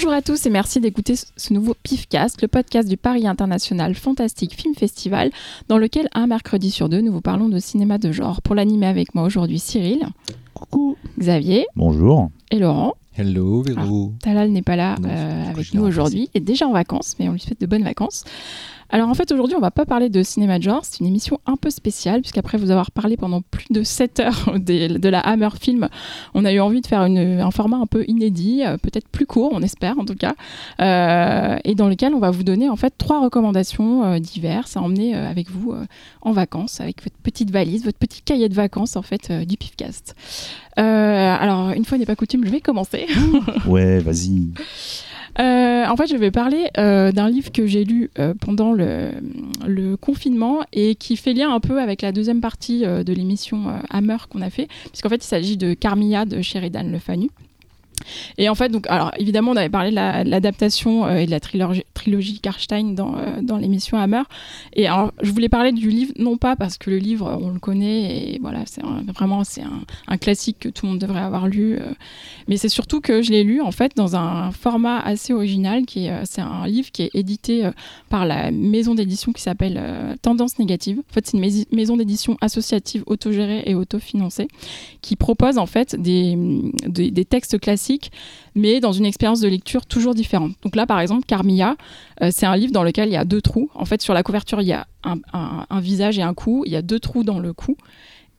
Bonjour à tous et merci d'écouter ce nouveau PIFcast, le podcast du Paris International Fantastic Film Festival, dans lequel un mercredi sur deux, nous vous parlons de cinéma de genre. Pour l'animer avec moi aujourd'hui, Cyril. Coucou. Xavier. Bonjour. Et Laurent. Hello, Véro. Talal n'est pas là euh, avec nous aujourd'hui, il est déjà en vacances, mais on lui souhaite de bonnes vacances. Alors en fait aujourd'hui on va pas parler de cinéma de genre, c'est une émission un peu spéciale puisqu'après vous avoir parlé pendant plus de 7 heures de, la Hammer Film, on a eu envie de faire un format un peu inédit, euh, peut-être plus court on espère en tout cas, euh, et dans lequel on va vous donner en fait trois recommandations euh, diverses à emmener avec vous en vacances avec votre petite valise, votre petit cahier de vacances en fait du Pifcast. alors une fois n'est pas coutume, je vais commencer. ouais, vas-y. Euh, en fait, je vais parler euh, d'un livre que j'ai lu euh, pendant le, confinement et qui fait lien un peu avec la deuxième partie de l'émission Hammer qu'on a fait, puisqu'en fait, il s'agit de Carmilla de Sheridan Le Fanu. Et en fait, donc, alors évidemment, on avait parlé de l'adaptation euh, et de la trilogie, trilogie Karstein dans, euh, dans l'émission Hammer. Et alors, je voulais parler du livre, non pas parce que le livre, on le connaît, et voilà, c'est vraiment c'est un, classique que tout le monde devrait avoir lu. Euh, mais c'est surtout que je l'ai lu, en fait, dans un format assez original, qui est, c'est un livre qui est édité par la maison d'édition qui s'appelle Tendance Négative. En fait, c'est une maison d'édition associative autogérée et autofinancée qui propose, en fait, des, des textes classiques mais dans une expérience de lecture toujours différente. Donc là, par exemple, Carmilla, euh, c'est un livre dans lequel il y a deux trous. En fait, sur la couverture, il y a un, visage et un cou. Il y a deux trous dans le cou.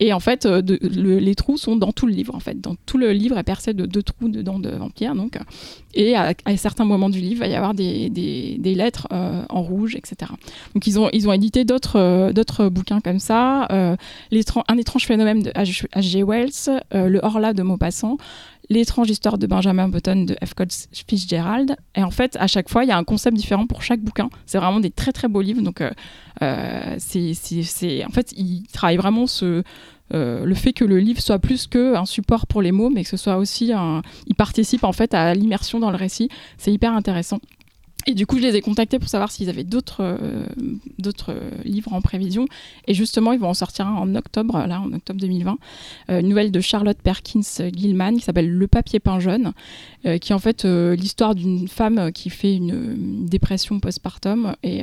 Et en fait, euh, les trous sont dans tout le livre. En fait, dans tout le livre est percé de deux trous dedans de vampires. Donc, et à, certains moments du livre, il va y avoir des, lettres euh, en rouge, etc. Donc, ils ont, ils ont édité d'autres, d'autres bouquins comme ça. un étrange phénomène de H.G. Wells, Le Horla de Maupassant, L'étrange histoire de Benjamin Button de F. Code Fitzgerald. Et en fait, à chaque fois, il y a un concept différent pour chaque bouquin. C'est vraiment des très très beaux livres. Donc, euh, euh, c'est, en fait, il travaille vraiment ce, euh, le fait que le livre soit plus qu'un support pour les mots, mais que ce soit aussi un. Il participe en fait à l'immersion dans le récit. C'est hyper intéressant. Et du coup, je les ai contactés pour savoir s'ils avaient d'autres euh, d'autres livres en prévision. Et justement, ils vont en sortir un en octobre, là, en octobre 2020. Euh, une nouvelle de Charlotte Perkins Gilman qui s'appelle Le papier peint jaune, euh, qui est en fait l'histoire d'une femme qui fait une, dépression postpartum et,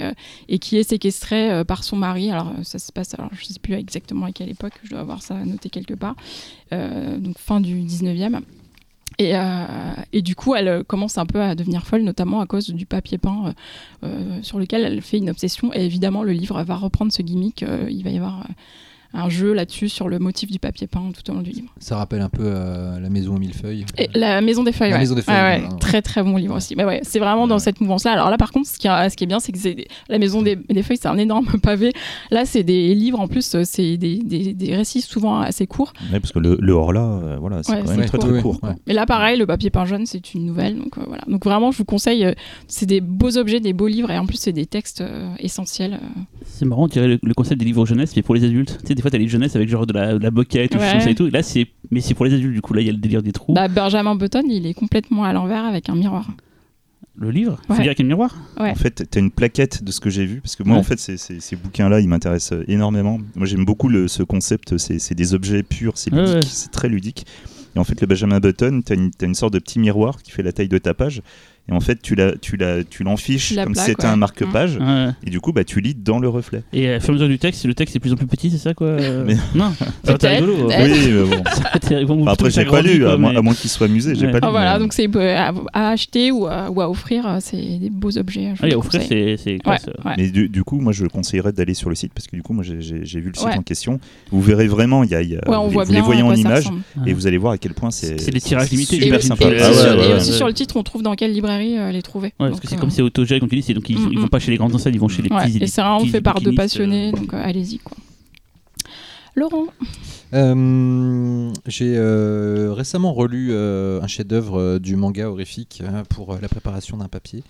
et qui est séquestrée par son mari. Alors, ça se passe, alors je ne sais plus exactement à quelle époque, je dois avoir ça noté quelque part. donc, fin du 19e. Et, euh, et, du coup, elle commence un peu à devenir folle, notamment à cause du papier peint euh, euh, sur lequel elle fait une obsession. Et évidemment, le livre va reprendre ce gimmick. il va y avoir un jeu là-dessus sur le motif du papier peint tout au long du livre. Ça rappelle un peu euh, La Maison aux mille feuilles. Et la Maison des feuilles, la Maison des feuilles. Très très bon livre aussi. Mais ouais, c'est vraiment dans cette mouvance-là. Alors là, par contre, ce qui, ce qui est bien, c'est que La Maison des, feuilles, c'est un énorme pavé. Là, c'est des livres en plus, c'est des, des, récits souvent assez courts. Oui, parce que le, le hors là, euh, voilà, c'est quand même très très court. Mais là, pareil, le papier peint jaune, c'est une nouvelle. Donc euh, voilà. Donc vraiment, je vous conseille. c'est des beaux objets, des beaux livres, et en plus, c'est des textes essentiels. C'est marrant, on dirait le, concept des livres jeunesse, mais pour les adultes. Tu sais, des fois, tu as les jeunesses avec genre de la, de la moquette ou ouais. et tout. là, c'est, mais c'est pour les adultes, du coup. Là, il y a le délire des trous. Bah, Benjamin Button, il est complètement à l'envers avec un miroir. Le livre? Ouais. Faut dire avec un miroir? En fait, tu as une plaquette de ce que j'ai vu, parce que moi, en fait, ces, ces, bouquins-là, ils m'intéressent énormément. Moi, j'aime beaucoup le, ce concept, c'est, des objets purs, c'est ludique, c'est très ludique. Et en fait, le Benjamin Button, tu as, as, une sorte de petit miroir qui fait la taille de ta page. Et en fait, tu la, tu la, tu l'enfiches comme si c'était un marque-page. Mmh. Et du coup, bah, tu lis dans le reflet. Et à fur et à mesure du texte, le texte est de plus en plus petit, c'est ça quoi mais... Non, c'est rigolo. Oui, mais bon. après, j'ai pas lu, à, moins, qu'il soit amusé, j'ai pas lu. Ah, voilà, donc c'est à, acheter ou à, ou à offrir, c'est des beaux objets. Ah, à offrir, c'est Mais du, coup, moi, je conseillerais d'aller sur le site parce que du coup, moi, j'ai vu le site en question. Vous verrez vraiment, il y a, y a vous, les voyez en image et vous allez voir à quel point c'est. C'est des tirages limités, super sympa. Et aussi sur le titre, on trouve dans quelle librairie euh, les trouver. parce que c'est comme c'est autogel, comme tu dis, donc ils, mm, vont mm. pas chez les grandes enseignes, ils vont chez les petits. Et c'est vraiment fait par deux passionnés, donc euh, allez-y quoi. Laurent euh, J'ai récemment relu un chef-d'œuvre du manga horrifique hein, pour la préparation d'un papier.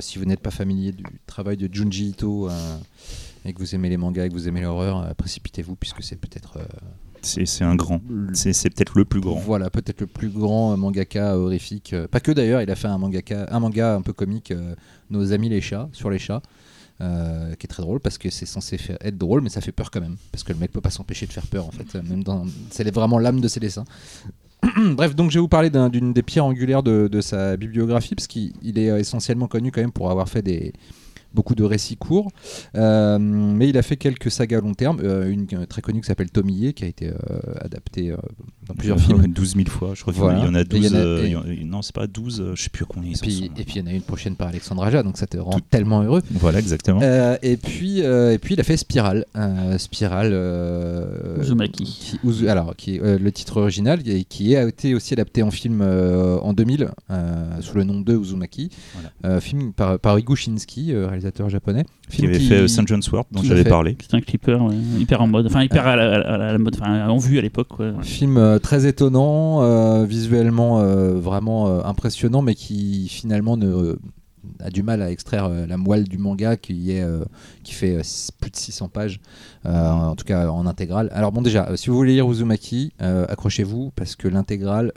si vous n'êtes pas familier du travail de Junji Ito et que vous aimez les mangas et que vous aimez l'horreur, précipitez-vous puisque c'est peut-être c'est un grand. C'est peut-être le plus grand. Voilà, peut-être le plus grand mangaka horrifique. Pas que d'ailleurs, il a fait un, mangaka, un manga un peu comique, euh, Nos amis les chats, sur les chats. Euh, qui est très drôle parce que c'est censé faire, être drôle, mais ça fait peur quand même. Parce que le mec peut pas s'empêcher de faire peur en fait. Même dans, c'est vraiment l'âme de ses dessins. bref, donc je vais vous parler d'une des pierres angulaires de, de sa bibliographie, parce qu'il est essentiellement connu quand même pour avoir fait des, beaucoup de récits courts. Euh, mais il a fait quelques sagas à long terme. Euh, une très connue qui s'appelle Tommy qui a été euh, adaptée dans plusieurs films. 12 000 fois, je crois qu'il y en a 12. non, c'est pas 12, je sais plus combien ils et puis, Et puis il y en a une prochaine par Alexandre Aja, donc ça te rend tellement heureux. Voilà, exactement. et, puis, et puis il a fait Spiral. Spiral. Uzumaki. alors, qui est le titre original, et qui a été aussi adapté en film en 2000 sous le nom de Uzumaki. film par, par Shinski, japonais. Qui avait fait Saint John's Wort, dont j'avais parlé. C'est un clipper hyper en mode, enfin hyper à la, mode, enfin en vue à l'époque. Film euh, très étonnant, euh, visuellement euh, vraiment impressionnant, mais qui finalement ne a du mal à extraire la moelle du manga qui, est, qui fait plus de 600 pages, en tout cas en intégrale. Alors bon déjà, si vous voulez lire Uzumaki, accrochez-vous parce que l'intégrale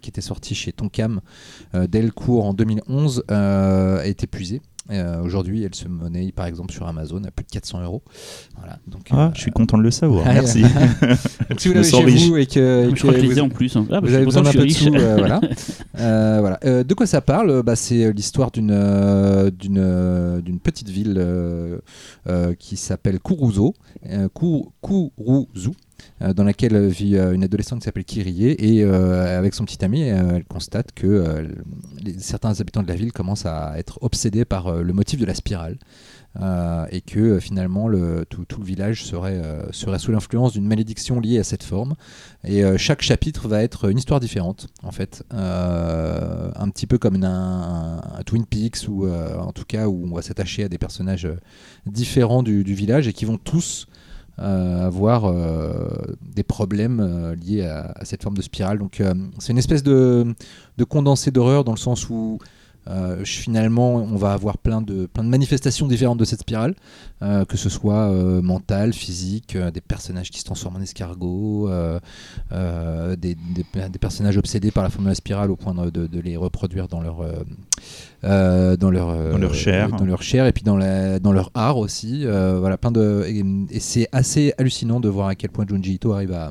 qui était sortie chez Tonkam Delcourt en 2011 est épuisée. Euh, aujourd'hui, elle se monnaie par exemple sur Amazon à plus de 400 euros. Voilà, donc, ah, euh, je suis content de le savoir. Merci. donc, si vous l'avez chez vous et que, je crois que vous, en plus. Hein. Ah, bah, vous avez besoin d'un peu de sous, euh, voilà. voilà. de quoi ça parle? Bah, C'est l'histoire d'une d'une d'une petite ville qui s'appelle Kuruzo. Kuruzu. Euh, dans laquelle vit euh, une adolescente qui s'appelle Kyrie et euh, avec son petit ami, elle constate que certains habitants de la ville commencent à être obsédés par le motif de la spirale. et que finalement le, tout, le village serait, sous l'influence d'une malédiction liée à cette forme. Et chaque chapitre va être une histoire différente, en fait. un petit peu comme un, Twin Peaks, ou en tout cas où on va s'attacher à des personnages différents du, village et qui vont tous avoir euh, des problèmes euh, liés à, cette forme de spirale. Donc c'est une espèce de, de condensé d'horreur dans le sens où euh, finalement, on va avoir plein de, plein de manifestations différentes de cette spirale, euh, que ce soit euh, mentale, physique, des personnages qui se transforment en escargots, des, des, personnages obsédés par la forme de la spirale au point de, de, les reproduire dans leur, dans leur, dans leur chair, dans leur chair et puis dans, la, dans leur art aussi. voilà, plein de, et, et c'est assez hallucinant de voir à quel point Junji Ito arrive à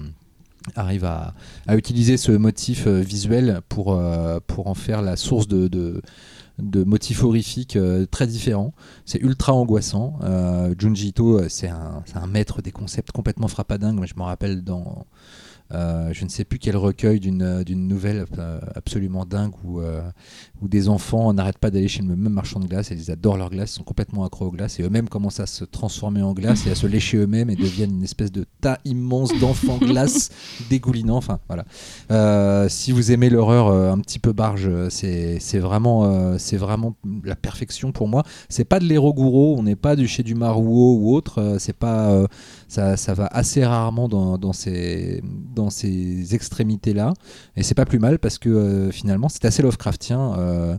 arrive à, à, utiliser ce motif euh, visuel pour, euh, pour en faire la source de, de, motifs horrifiques euh, très différents. C'est ultra angoissant. Junji Ito, c'est un, un, maître des concepts complètement frappadingue. Moi, je me rappelle dans euh, je ne sais plus quel recueil d'une euh, nouvelle euh, absolument dingue où, où des enfants n'arrêtent pas d'aller chez le même marchand de glace et ils adorent leur glace, ils sont complètement accros aux glaces et eux-mêmes commencent à se transformer en glace et à se lécher eux-mêmes et deviennent une espèce de tas immense d'enfants glace dégoulinants. Enfin voilà. si vous aimez l'horreur un petit peu barge, c'est vraiment, c'est vraiment la perfection pour moi. C'est pas de l'héros on n'est pas du chez du Marouo ou autre. c'est pas ça, ça, va assez rarement dans, dans ces dans ces extrémités-là. Et c'est pas plus mal parce que euh, finalement, c'est assez Lovecraftien. Euh,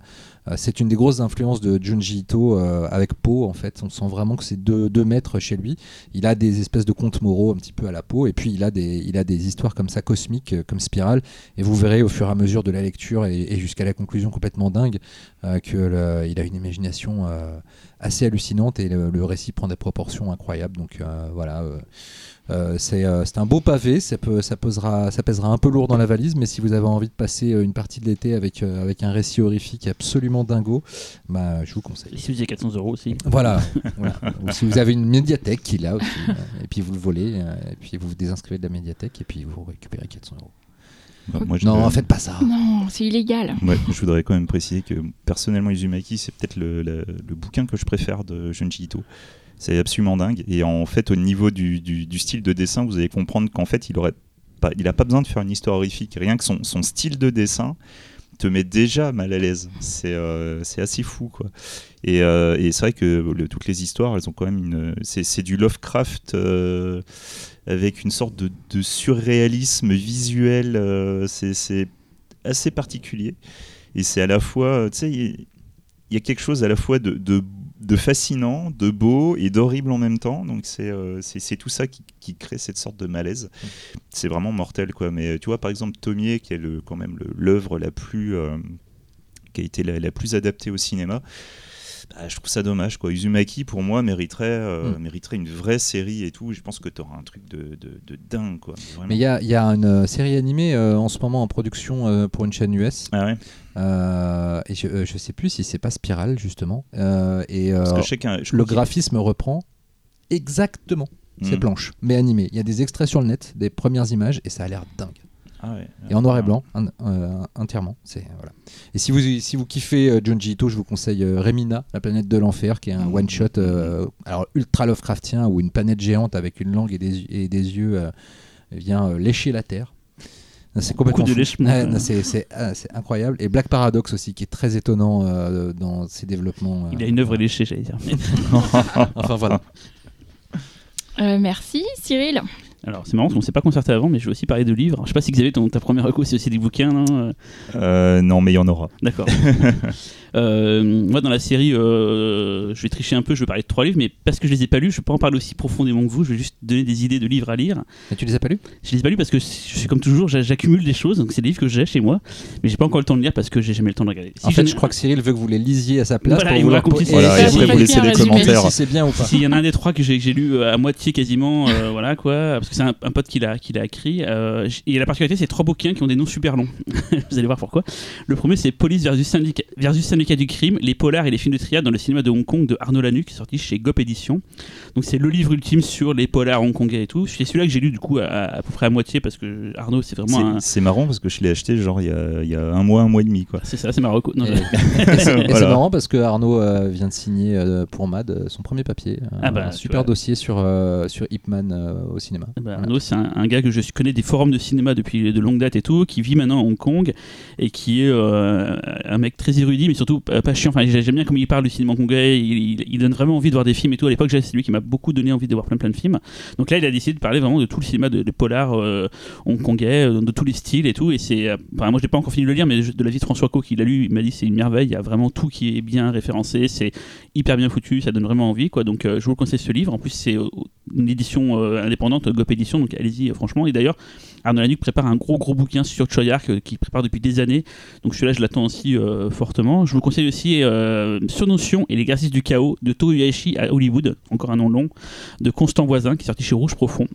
euh, c'est une des grosses influences de Junji Ito avec Poe, en fait. On sent vraiment que c'est deux, maîtres chez lui. Il a des espèces de contes moraux un petit peu à la peau, et puis il a des, histoires comme ça cosmiques, comme Spirale. Et vous verrez au fur et à mesure de la lecture et, jusqu'à la conclusion complètement dingue qu'il a une imagination assez hallucinante et le, récit prend des proportions incroyables. Donc voilà. Euh, euh, c'est un beau pavé, ça, peut, ça, pesera, ça pèsera un peu lourd dans la valise, mais si vous avez envie de passer euh, une partie de l'été avec, avec un récit horrifique absolument dingo, bah, je vous conseille. Et si vous avez 400 euros aussi. Voilà. Ou si vous avez une médiathèque qui l'a aussi, et puis vous le volez, et puis vous vous désinscrivez de la médiathèque, et puis vous récupérez 400 euros. Bah, moi, non, faites pas ça. Non, c'est illégal. je voudrais quand même préciser que personnellement, Izumaki, c'est peut-être le, le, le, bouquin que je préfère de Junji Ito. C'est absolument dingue. Et en fait, au niveau du, du, style de dessin, vous allez comprendre qu'en fait, il aurait pas, il a pas besoin de faire une histoire horrifique. Rien que son, son style de dessin te met déjà mal à l'aise. C'est euh, assez fou, quoi. Et, euh, et c'est vrai que toutes les histoires, elles ont quand même une. C'est du Lovecraft euh, avec une sorte de, de surréalisme visuel. Euh, c'est assez particulier. Et c'est à la fois, tu sais, il y, a quelque chose à la fois de, de de fascinant, de beau et d'horrible en même temps. Donc c'est euh, tout ça qui, crée cette sorte de malaise. C'est vraiment mortel quoi. Mais tu vois par exemple Tomier qui est quand même l'œuvre la plus euh, qui a été la, plus adaptée au cinéma. Bah, je trouve ça dommage. Quoi. Uzumaki, pour moi, mériterait, euh, mm. mériterait une vraie série et tout. Je pense que tu auras un truc de, de, dingue. Quoi. Mais il y a, y a, une euh, série animée euh, en ce moment en production pour une chaîne US. Ah ouais et je, je sais plus si c'est pas Spiral, justement. et je le graphisme reprend exactement ces mm. planches, mais animées. Il y a des extraits sur le net, des premières images, et ça a l'air dingue. Ah et en noir et blanc, euh, entièrement. C'est voilà. Et si vous si vous kiffez euh, Junji Ito, je vous conseille euh, Remina, la planète de l'enfer, qui est un mmh. one shot, alors ultra Lovecraftien, où une planète géante avec une langue et des, et des yeux vient lécher la terre. C'est complètement c'est incroyable. Et Black Paradox aussi, qui est très étonnant dans ses développements. Il a une œuvre léchée, j'allais dire. enfin voilà. merci Cyril. Alors c'est marrant parce qu'on ne s'est pas concerté avant, mais je vais aussi parler de livres. Je sais pas si Xavier, ton, ta première reco, c'est aussi des bouquins, non euh, Non, mais il y en aura. D'accord. Euh, moi, dans la série, euh, je vais tricher un peu, je vais parler de trois livres, mais parce que je les ai pas lus, je vais pas en parler aussi profondément que vous. Je vais juste donner des idées de livres à lire. Et tu les as pas lus? Je les ai pas lus parce que je suis comme toujours, j'accumule des choses. Donc c'est des livres que j'ai chez moi, mais j'ai pas encore le temps de lire parce que j'ai jamais le temps de regarder. en fait, je crois que Cyril veut que vous les lisiez à sa place voilà, pour vous, voilà, voilà, et après vous laissez des commentaires. Si c'est bien ou pas. S'il y en a un des trois que j'ai lu à moitié quasiment, voilà quoi, parce que c'est un, pote qui l'a qui l'a écrit. Euh, et la particularité, c'est trois bouquins qui ont des noms super longs. vous allez voir pourquoi. Le premier, c'est Police versus syndicat, versus syndicat du crime, les polars et les films de triade dans le cinéma de Hong Kong de Arnaud Lanu, qui est sorti chez Gop Édition. Donc c'est le livre ultime sur les polars hongkongais et tout. C'est celui-là que j'ai lu du coup à, peu près à moitié parce que Arnaud, c'est vraiment. C'est marrant parce que je l'ai acheté genre il y, a, il y, a, un mois, un mois et demi quoi. C'est ça, c'est marrant. et c'est marrant parce que Arnaud euh, vient de signer euh, pour Mad son premier papier. Ah bah, un super dossier sur, sur Ip Man au cinéma. Eh ben, Arnaud, c'est un, gars que je connais des forums de cinéma depuis de longue date et tout, qui vit maintenant à Hong Kong et qui est euh, un mec très érudit, mais surtout pas chiant. Enfin, j'aime bien comment il parle du cinéma hongkongais. Il, donne vraiment envie de voir des films et tout. À l'époque, c'est lui qui m'a beaucoup donné envie de voir plein plein de films. Donc là, il a décidé de parler vraiment de tout le cinéma de, polar euh, hongkongais, euh, de tous les styles et tout. Et c'est, enfin, moi, j'ai pas encore fini de le lire, mais de la vie de François Co, qui l'a lu, il m'a dit c'est une merveille. Il y a vraiment tout qui est bien référencé. C'est hyper bien foutu. Ça donne vraiment envie, quoi. Donc, je vous conseille ce livre. En plus, c'est une édition indépendante, Gop Édition. Donc, allez-y, franchement. Et d'ailleurs, Arnaud Lanuc prépare un gros gros bouquin sur Choyark euh, qui prépare depuis des années. Donc celui-là, je l'attends aussi euh, fortement. Conseille aussi euh, Sur Notion et l'exercice du chaos de Toyohashi à Hollywood, encore un nom long, de Constant Voisin qui est sorti chez Rouge Profond.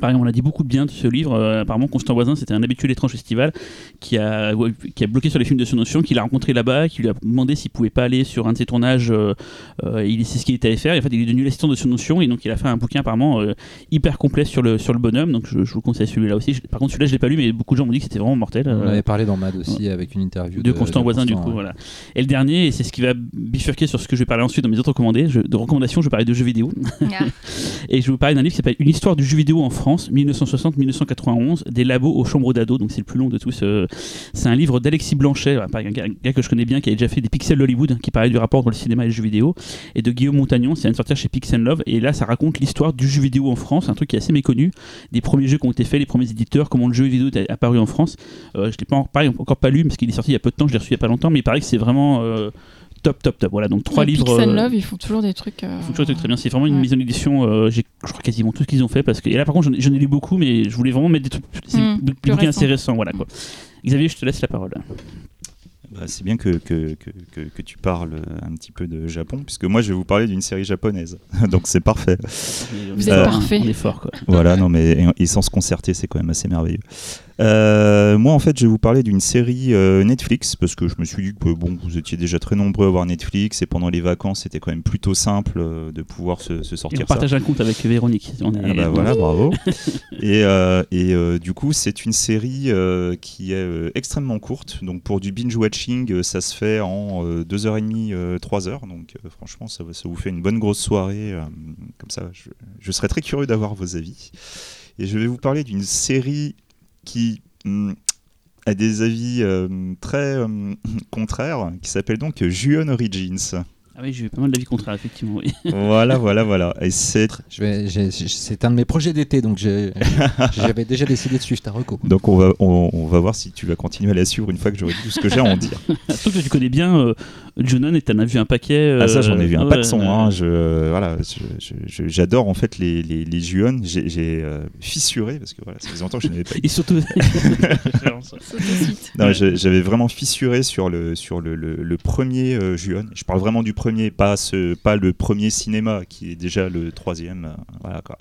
Pareil, on a dit beaucoup de bien de ce livre. Euh, apparemment, Constant Voisin, c'était un habitué de l'étrange festival qui a, qui a bloqué sur les films de son notion, qu'il a rencontré là-bas, qui lui a demandé s'il pouvait pas aller sur un de ses tournages. Euh, euh, il sait ce qu'il était à faire. Et en fait, il est devenu l'assistant de son notion et donc il a fait un bouquin apparemment hyper complet sur le, sur le bonhomme. Donc je, vous conseille celui-là aussi. par contre, celui-là, je l'ai pas lu, mais beaucoup de gens m'ont dit que c'était vraiment mortel. On avait parlé dans Mad aussi avec une interview de, Constant Voisin, du coup. Voilà. Et le dernier, et c'est ce qui va bifurquer sur ce que je vais parler ensuite dans mes autres recommandés, de recommandations, je vais parler de jeux vidéo. Ah. et je vais vous parler d'un livre qui s'appelle Une histoire du jeu vidéo en France, 1960 1991 des labos aux chambres d'ado, donc c'est le plus long de tous. c'est un livre d'Alexis Blanchet, un gars, que je connais bien, qui a déjà fait des Pixels Hollywood, qui parlait du rapport entre le cinéma et le jeu vidéo, et de Guillaume Montagnon, c'est une sortir chez Pixel Love, et là ça raconte l'histoire du jeu vidéo en France, un truc qui est assez méconnu, des premiers jeux qui ont été faits, les premiers éditeurs, comment le jeu vidéo est apparu en France. Euh, je l'ai pas encore pas lu parce qu'il est sorti il y a peu de temps, je l'ai reçu il y a pas longtemps, mais il paraît que c'est vraiment euh, top, top, top. Voilà, donc trois livres. Pixel euh, Love, ils font toujours des trucs. Euh, ils font toujours des trucs très bien. C'est vraiment une mise en édition. Euh, j'ai, je crois quasiment tout ce qu'ils ont fait parce que. Et là, par contre, j'en ai, lu beaucoup, mais je voulais vraiment mettre des trucs. Mmh, des bouquins assez récents, voilà quoi. Xavier, je te laisse la parole. Bah, c'est bien que, que, que, que, tu parles un petit peu de Japon, puisque moi je vais vous parler d'une série japonaise. Donc c'est parfait. Vous êtes parfait. On est fort, quoi. Voilà, non, mais et sans se concerter, c'est quand même assez merveilleux. Euh, moi, en fait, je vais vous parler d'une série euh, Netflix parce que je me suis dit que bon, vous étiez déjà très nombreux à voir Netflix et pendant les vacances, c'était quand même plutôt simple euh, de pouvoir se, sortir. Et on partage un compte avec Véronique. On est... ah bah voilà, bravo. et, et du coup, c'est une série qui est extrêmement courte. Donc pour du binge watching, ça se fait en 2h30, 3h. Donc franchement, ça, ça, vous fait une bonne grosse soirée. comme ça, je, je serais très curieux d'avoir vos avis. Et je vais vous parler d'une série qui mm, a des avis euh, très euh, contraires, qui s'appelle donc Juon Origins. Ah oui, j'ai eu pas mal d'avis contraires, effectivement. voilà, voilà, voilà. Et c'est. C'est un de mes projets d'été, donc j'avais déjà décidé de suivre ta reco. Donc on va, on, va voir si tu vas continuer à la suivre une fois que j'aurai dit tout ce que j'ai à en dire. Surtout que tu connais bien euh, Junon et t'en as vu un paquet. ah ça, j'en ai vu un euh, pas de son. Hein, je, voilà, j'adore en fait les, les, les Juon. J'ai euh, fissuré parce que voilà, ça faisait longtemps que je n'avais pas. Et surtout. J'avais vraiment fissuré sur le sur le, le, premier Juon. Je parle vraiment du premier pas, ce, pas le premier cinéma qui est déjà le troisième. voilà quoi.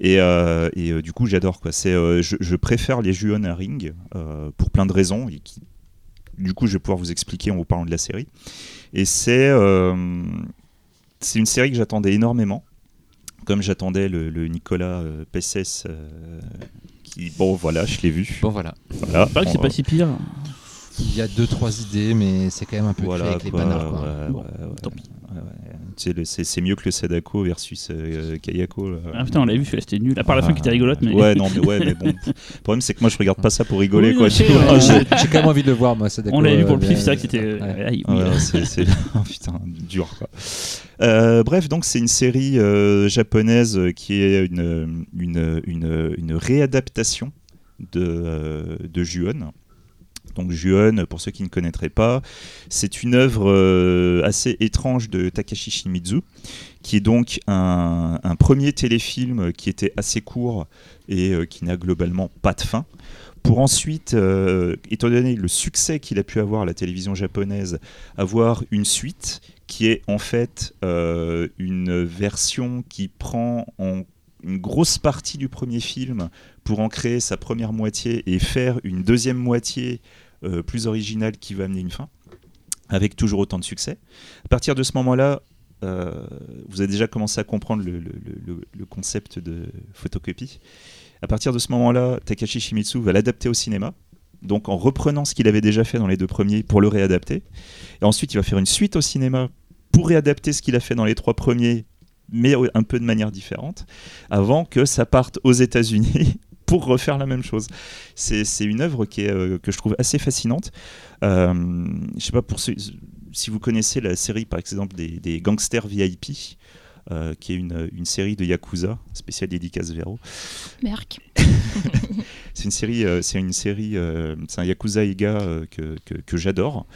Et, et du coup, j'adore quoi. C'est, je, je, préfère les Juon à Ring pour plein de raisons. Et qui, du coup, je vais pouvoir vous expliquer en vous parlant de la série. Et c'est c'est une série que j'attendais énormément, comme j'attendais le, Nicolas euh, Pesses. Euh, qui, bon, voilà, je l'ai vu. Bon, voilà. voilà. Pas que c'est pas si pire. Il y a deux trois idées, mais c'est quand même un peu voilà, avec les panards. tant pis c'est mieux que le Sadako versus euh, Kayako. Ah putain, on l'a vu, c'était nul. À part la fin qui était rigolote. Mais... Ouais, non, mais, ouais, mais bon. Le problème, c'est que moi, je regarde pas ça pour rigoler. quoi. J'ai quand même envie de le voir, moi, Sadako. On l'a vu pour le pif, c'est vrai que c'était. c'est putain, dur, quoi. Euh, bref, donc c'est une série euh, japonaise qui est une, une, une, une réadaptation de, de Ju-On. Donc Juon, pour ceux qui ne connaîtraient pas, c'est une œuvre euh, assez étrange de Takashi Shimizu, qui est donc un, premier téléfilm qui était assez court et euh, qui n'a globalement pas de fin. Pour ensuite, euh, étant donné le succès qu'il a pu avoir à la télévision japonaise, avoir une suite qui est en fait une version qui prend en une grosse partie du premier film pour en créer sa première moitié et faire une deuxième moitié euh, plus originale qui va amener une fin, avec toujours autant de succès. À partir de ce moment-là, euh, vous avez déjà commencé à comprendre le, concept de photocopie. À partir de ce moment-là, Takashi Shimizu va l'adapter au cinéma, donc en reprenant ce qu'il avait déjà fait dans les deux premiers pour le réadapter. Et ensuite, il va faire une suite au cinéma pour réadapter ce qu'il a fait dans les trois premiers, mais un peu de manière différente, avant que ça parte aux États-Unis pour refaire la même chose. C'est une œuvre qui est, euh, que je trouve assez fascinante. Euh, je sais pas pour si vous connaissez la série par exemple des, des Gangsters VIP. Euh, qui est une, une, série de Yakuza, spéciale dédicace Véro. Merc. c'est une série, c'est une série, c'est un Yakuza Ega que, que, que j'adore.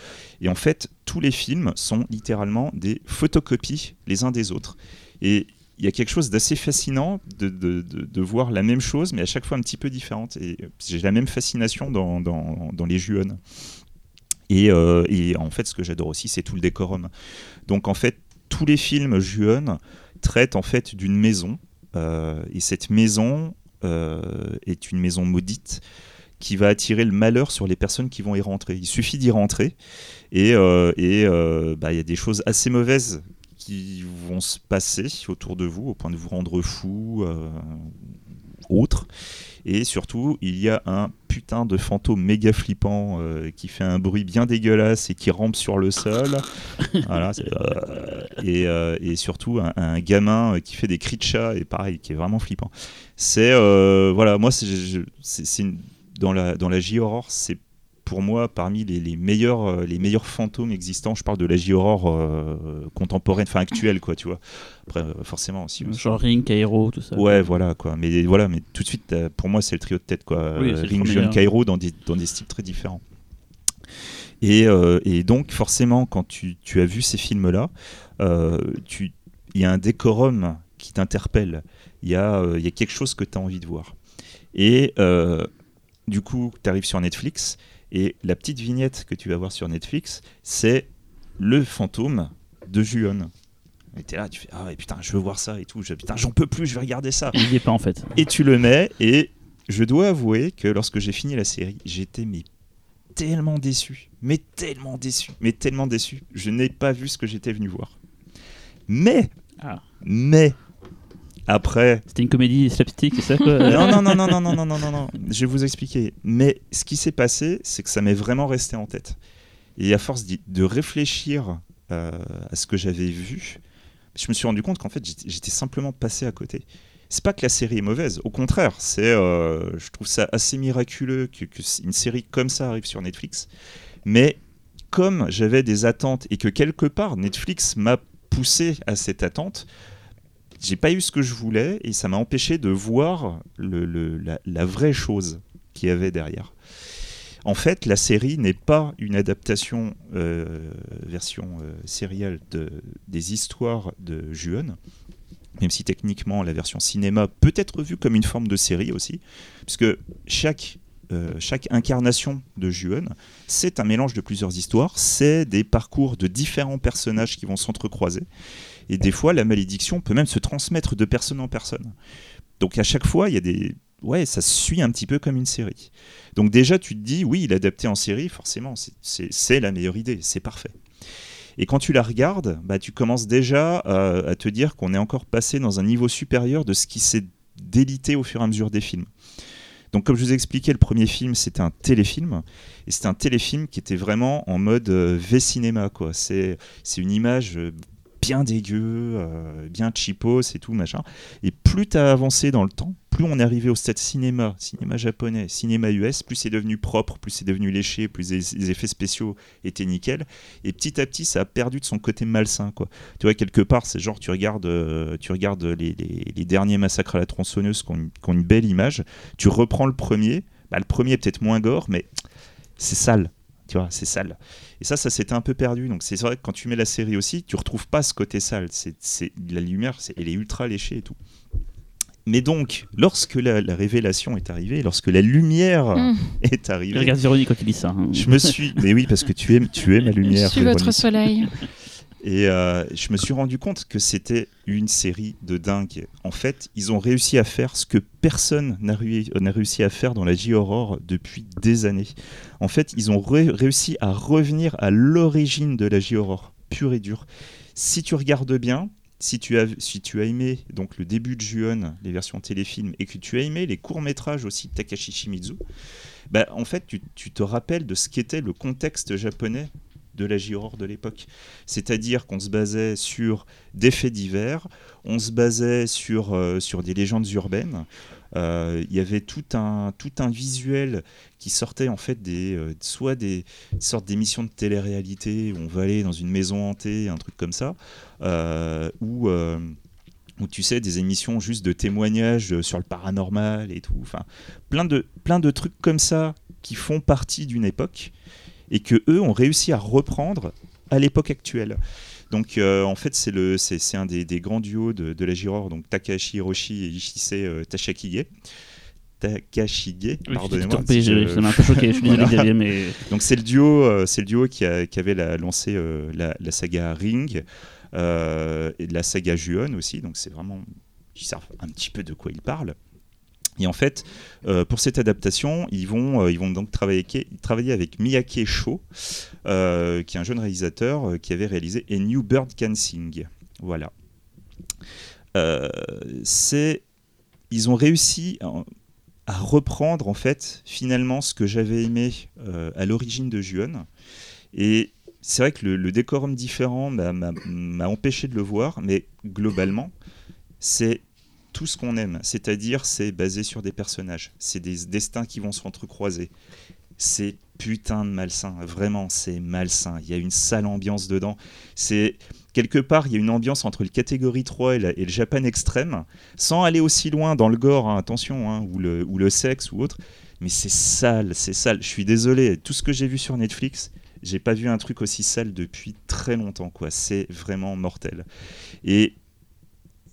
Et en fait, tous les films sont littéralement des photocopies les uns des autres. Et il y a quelque chose d'assez fascinant de, de, de, voir la même chose, mais à chaque fois un petit peu différente. Et j'ai la même fascination dans, dans, dans les Juon. Et, euh, et, en fait, ce que j'adore aussi, c'est tout le décorum. Donc, en fait, tous les films Juon traitent en fait d'une maison. Euh, et cette maison euh, est une maison maudite qui va attirer le malheur sur les personnes qui vont y rentrer. Il suffit d'y rentrer et il bah, y a des choses assez mauvaises qui vont se passer autour de vous au point de vous rendre fou, euh, autre. Et surtout, il y a un putain de fantôme méga flippant euh, qui fait un bruit bien dégueulasse et qui rampe sur le sol. voilà, euh, et, euh, et, surtout un, un, gamin qui fait des cris de chat et pareil, qui est vraiment flippant. C'est voilà, moi, c'est dans la dans la J-horror, c'est pour moi parmi les, meilleurs, euh, les meilleurs fantômes existants. Je parle de la J-Horror euh, contemporaine, enfin actuelle, quoi, tu vois. Après, euh, forcément aussi. Genre Ring, Cairo, tout ça. Ouais, voilà, quoi. Mais voilà, mais tout de suite, pour moi, c'est le trio de tête, quoi. Ring, Jeune, Cairo dans des, dans des styles très différents. Et, et donc, forcément, quand tu, tu as vu ces films-là, il y a un décorum qui t'interpelle. Il y, a, il y a quelque chose que tu as envie de voir. Et du coup, tu arrives sur Netflix et la petite vignette que tu vas voir sur Netflix, c'est le fantôme de Juon. Et t'es là, tu fais Ah putain, je veux voir ça et tout. Je, putain, j'en peux plus, je vais regarder ça. Il n'y est pas en fait. Et tu le mets, et je dois avouer que lorsque j'ai fini la série, j'étais mais tellement déçu. Mais tellement déçu. Mais tellement déçu. Je n'ai pas vu ce que j'étais venu voir. Mais, ah. mais, après. C'était une comédie slapstick, c'est ça quoi non, non, non, non, non, non, non, non, non, non. Je vais vous expliquer. Mais ce qui s'est passé, c'est que ça m'est vraiment resté en tête. Et à force de réfléchir euh, à ce que j'avais vu, je me suis rendu compte qu'en fait, j'étais simplement passé à côté. C'est pas que la série est mauvaise, au contraire, c'est, euh, je trouve ça assez miraculeux que, que une série comme ça arrive sur Netflix. Mais comme j'avais des attentes et que quelque part Netflix m'a poussé à cette attente, j'ai pas eu ce que je voulais et ça m'a empêché de voir la, vraie chose qu'il y avait derrière. En fait, la série n'est pas une adaptation euh, version euh, sérielle de, des histoires de Juon, même si techniquement la version cinéma peut être vue comme une forme de série aussi, puisque chaque chaque incarnation de Juon, c'est un mélange de plusieurs histoires, c'est des parcours de différents personnages qui vont s'entrecroiser. Et des fois, la malédiction peut même se transmettre de personne en personne. Donc à chaque fois, il y a des... Ouais, ça suit un petit peu comme une série. Donc déjà, tu te dis, oui, adapté en série, forcément, c'est la meilleure idée, c'est parfait. Et quand tu la regardes, bah, tu commences déjà à te dire qu'on est encore passé dans un niveau supérieur de ce qui s'est délité au fur et à mesure des films. Donc comme je vous ai expliqué, le premier film, c'était un téléfilm. Et c'était un téléfilm qui était vraiment en mode euh, V-cinéma. C'est une image euh, bien dégueu, euh, bien cheapos et tout, machin. Et plus tu as avancé dans le temps, plus on est arrivé au stade cinéma, cinéma japonais, cinéma US, plus c'est devenu propre, plus c'est devenu léché, plus les, effets spéciaux étaient nickel. Et petit à petit, ça a perdu de son côté malsain. Quoi. Tu vois, quelque part, c'est genre, tu regardes, euh, tu regardes les, derniers massacres à la tronçonneuse qui ont, une, belle image, tu reprends le premier, bah, le premier est peut-être moins gore, mais c'est sale tu vois, c'est sale. Et ça, ça s'était un peu perdu. Donc c'est vrai que quand tu mets la série aussi, tu retrouves pas ce côté sale. C'est la lumière, elle est ultra léchée et tout. Mais donc, lorsque la, révélation est arrivée, lorsque la lumière hmm. est arrivée. regarde Véronique quand il dit ça. Hein. Je me suis. Mais oui, parce que tu aimes, tu la lumière. Je suis votre soleil. Et euh, je me suis rendu compte que c'était une série de dingue. En fait, ils ont réussi à faire ce que personne n'a réussi à faire dans la J-Horror depuis des années. En fait, ils ont réussi à revenir à l'origine de la J-Horror, pure et dure. Si tu regardes bien, si tu as, aimé donc le début de Juon, les versions téléfilms, et que tu as aimé les courts-métrages aussi de Takashi Shimizu, bah, en fait, tu, tu te rappelles de ce qu'était le contexte japonais de la J-Horror de l'époque. C'est-à-dire qu'on se basait sur des faits divers, on se basait sur, euh, sur des légendes urbaines. Euh, il y avait tout un, tout un visuel qui sortait en fait des, euh, soit des sortes d'émissions de télé-réalité où on va aller dans une maison hantée, un truc comme ça, ou ou tu sais des émissions juste de témoignages sur le paranormal et tout, enfin plein de plein de trucs comme ça qui font partie d'une époque et que eux ont réussi à reprendre à l'époque actuelle. Donc euh, en fait c'est le c'est un des, grands duos de, la Giror, donc Takashi Hiroshi et Ishise euh, Tashakige. Takashige, pardonnez-moi. ça m'a un peu choqué, je suis désolé mais... Donc c'est le duo, euh, c'est le duo qui, a, qui avait lancé la, la, saga Ring et la saga Juon aussi, donc c'est vraiment, ils savent un petit peu de quoi ils parlent. Et en fait, euh, pour cette adaptation, ils vont, euh, ils vont donc travailler, travailler avec Miyake Sho, euh, qui est un jeune réalisateur qui avait réalisé A New Bird Can Sing. Voilà. c'est, ils ont réussi à reprendre en fait finalement ce que j'avais aimé à l'origine de Juon. Et c'est vrai que le, le décorum différent m'a empêché de le voir, mais globalement, c'est tout ce qu'on aime, c'est-à-dire c'est basé sur des personnages, c'est des destins qui vont se entrecroiser. C'est putain de malsain, vraiment, c'est malsain. Il y a une sale ambiance dedans. C'est quelque part, il y a une ambiance entre le catégorie 3 et, le Japan extrême, sans aller aussi loin dans le gore, hein, attention, hein, ou, le, ou le sexe ou autre. Mais c'est sale, c'est sale. Je suis désolé, tout ce que j'ai vu sur Netflix, j'ai pas vu un truc aussi sale depuis très longtemps, quoi. C'est vraiment mortel. Et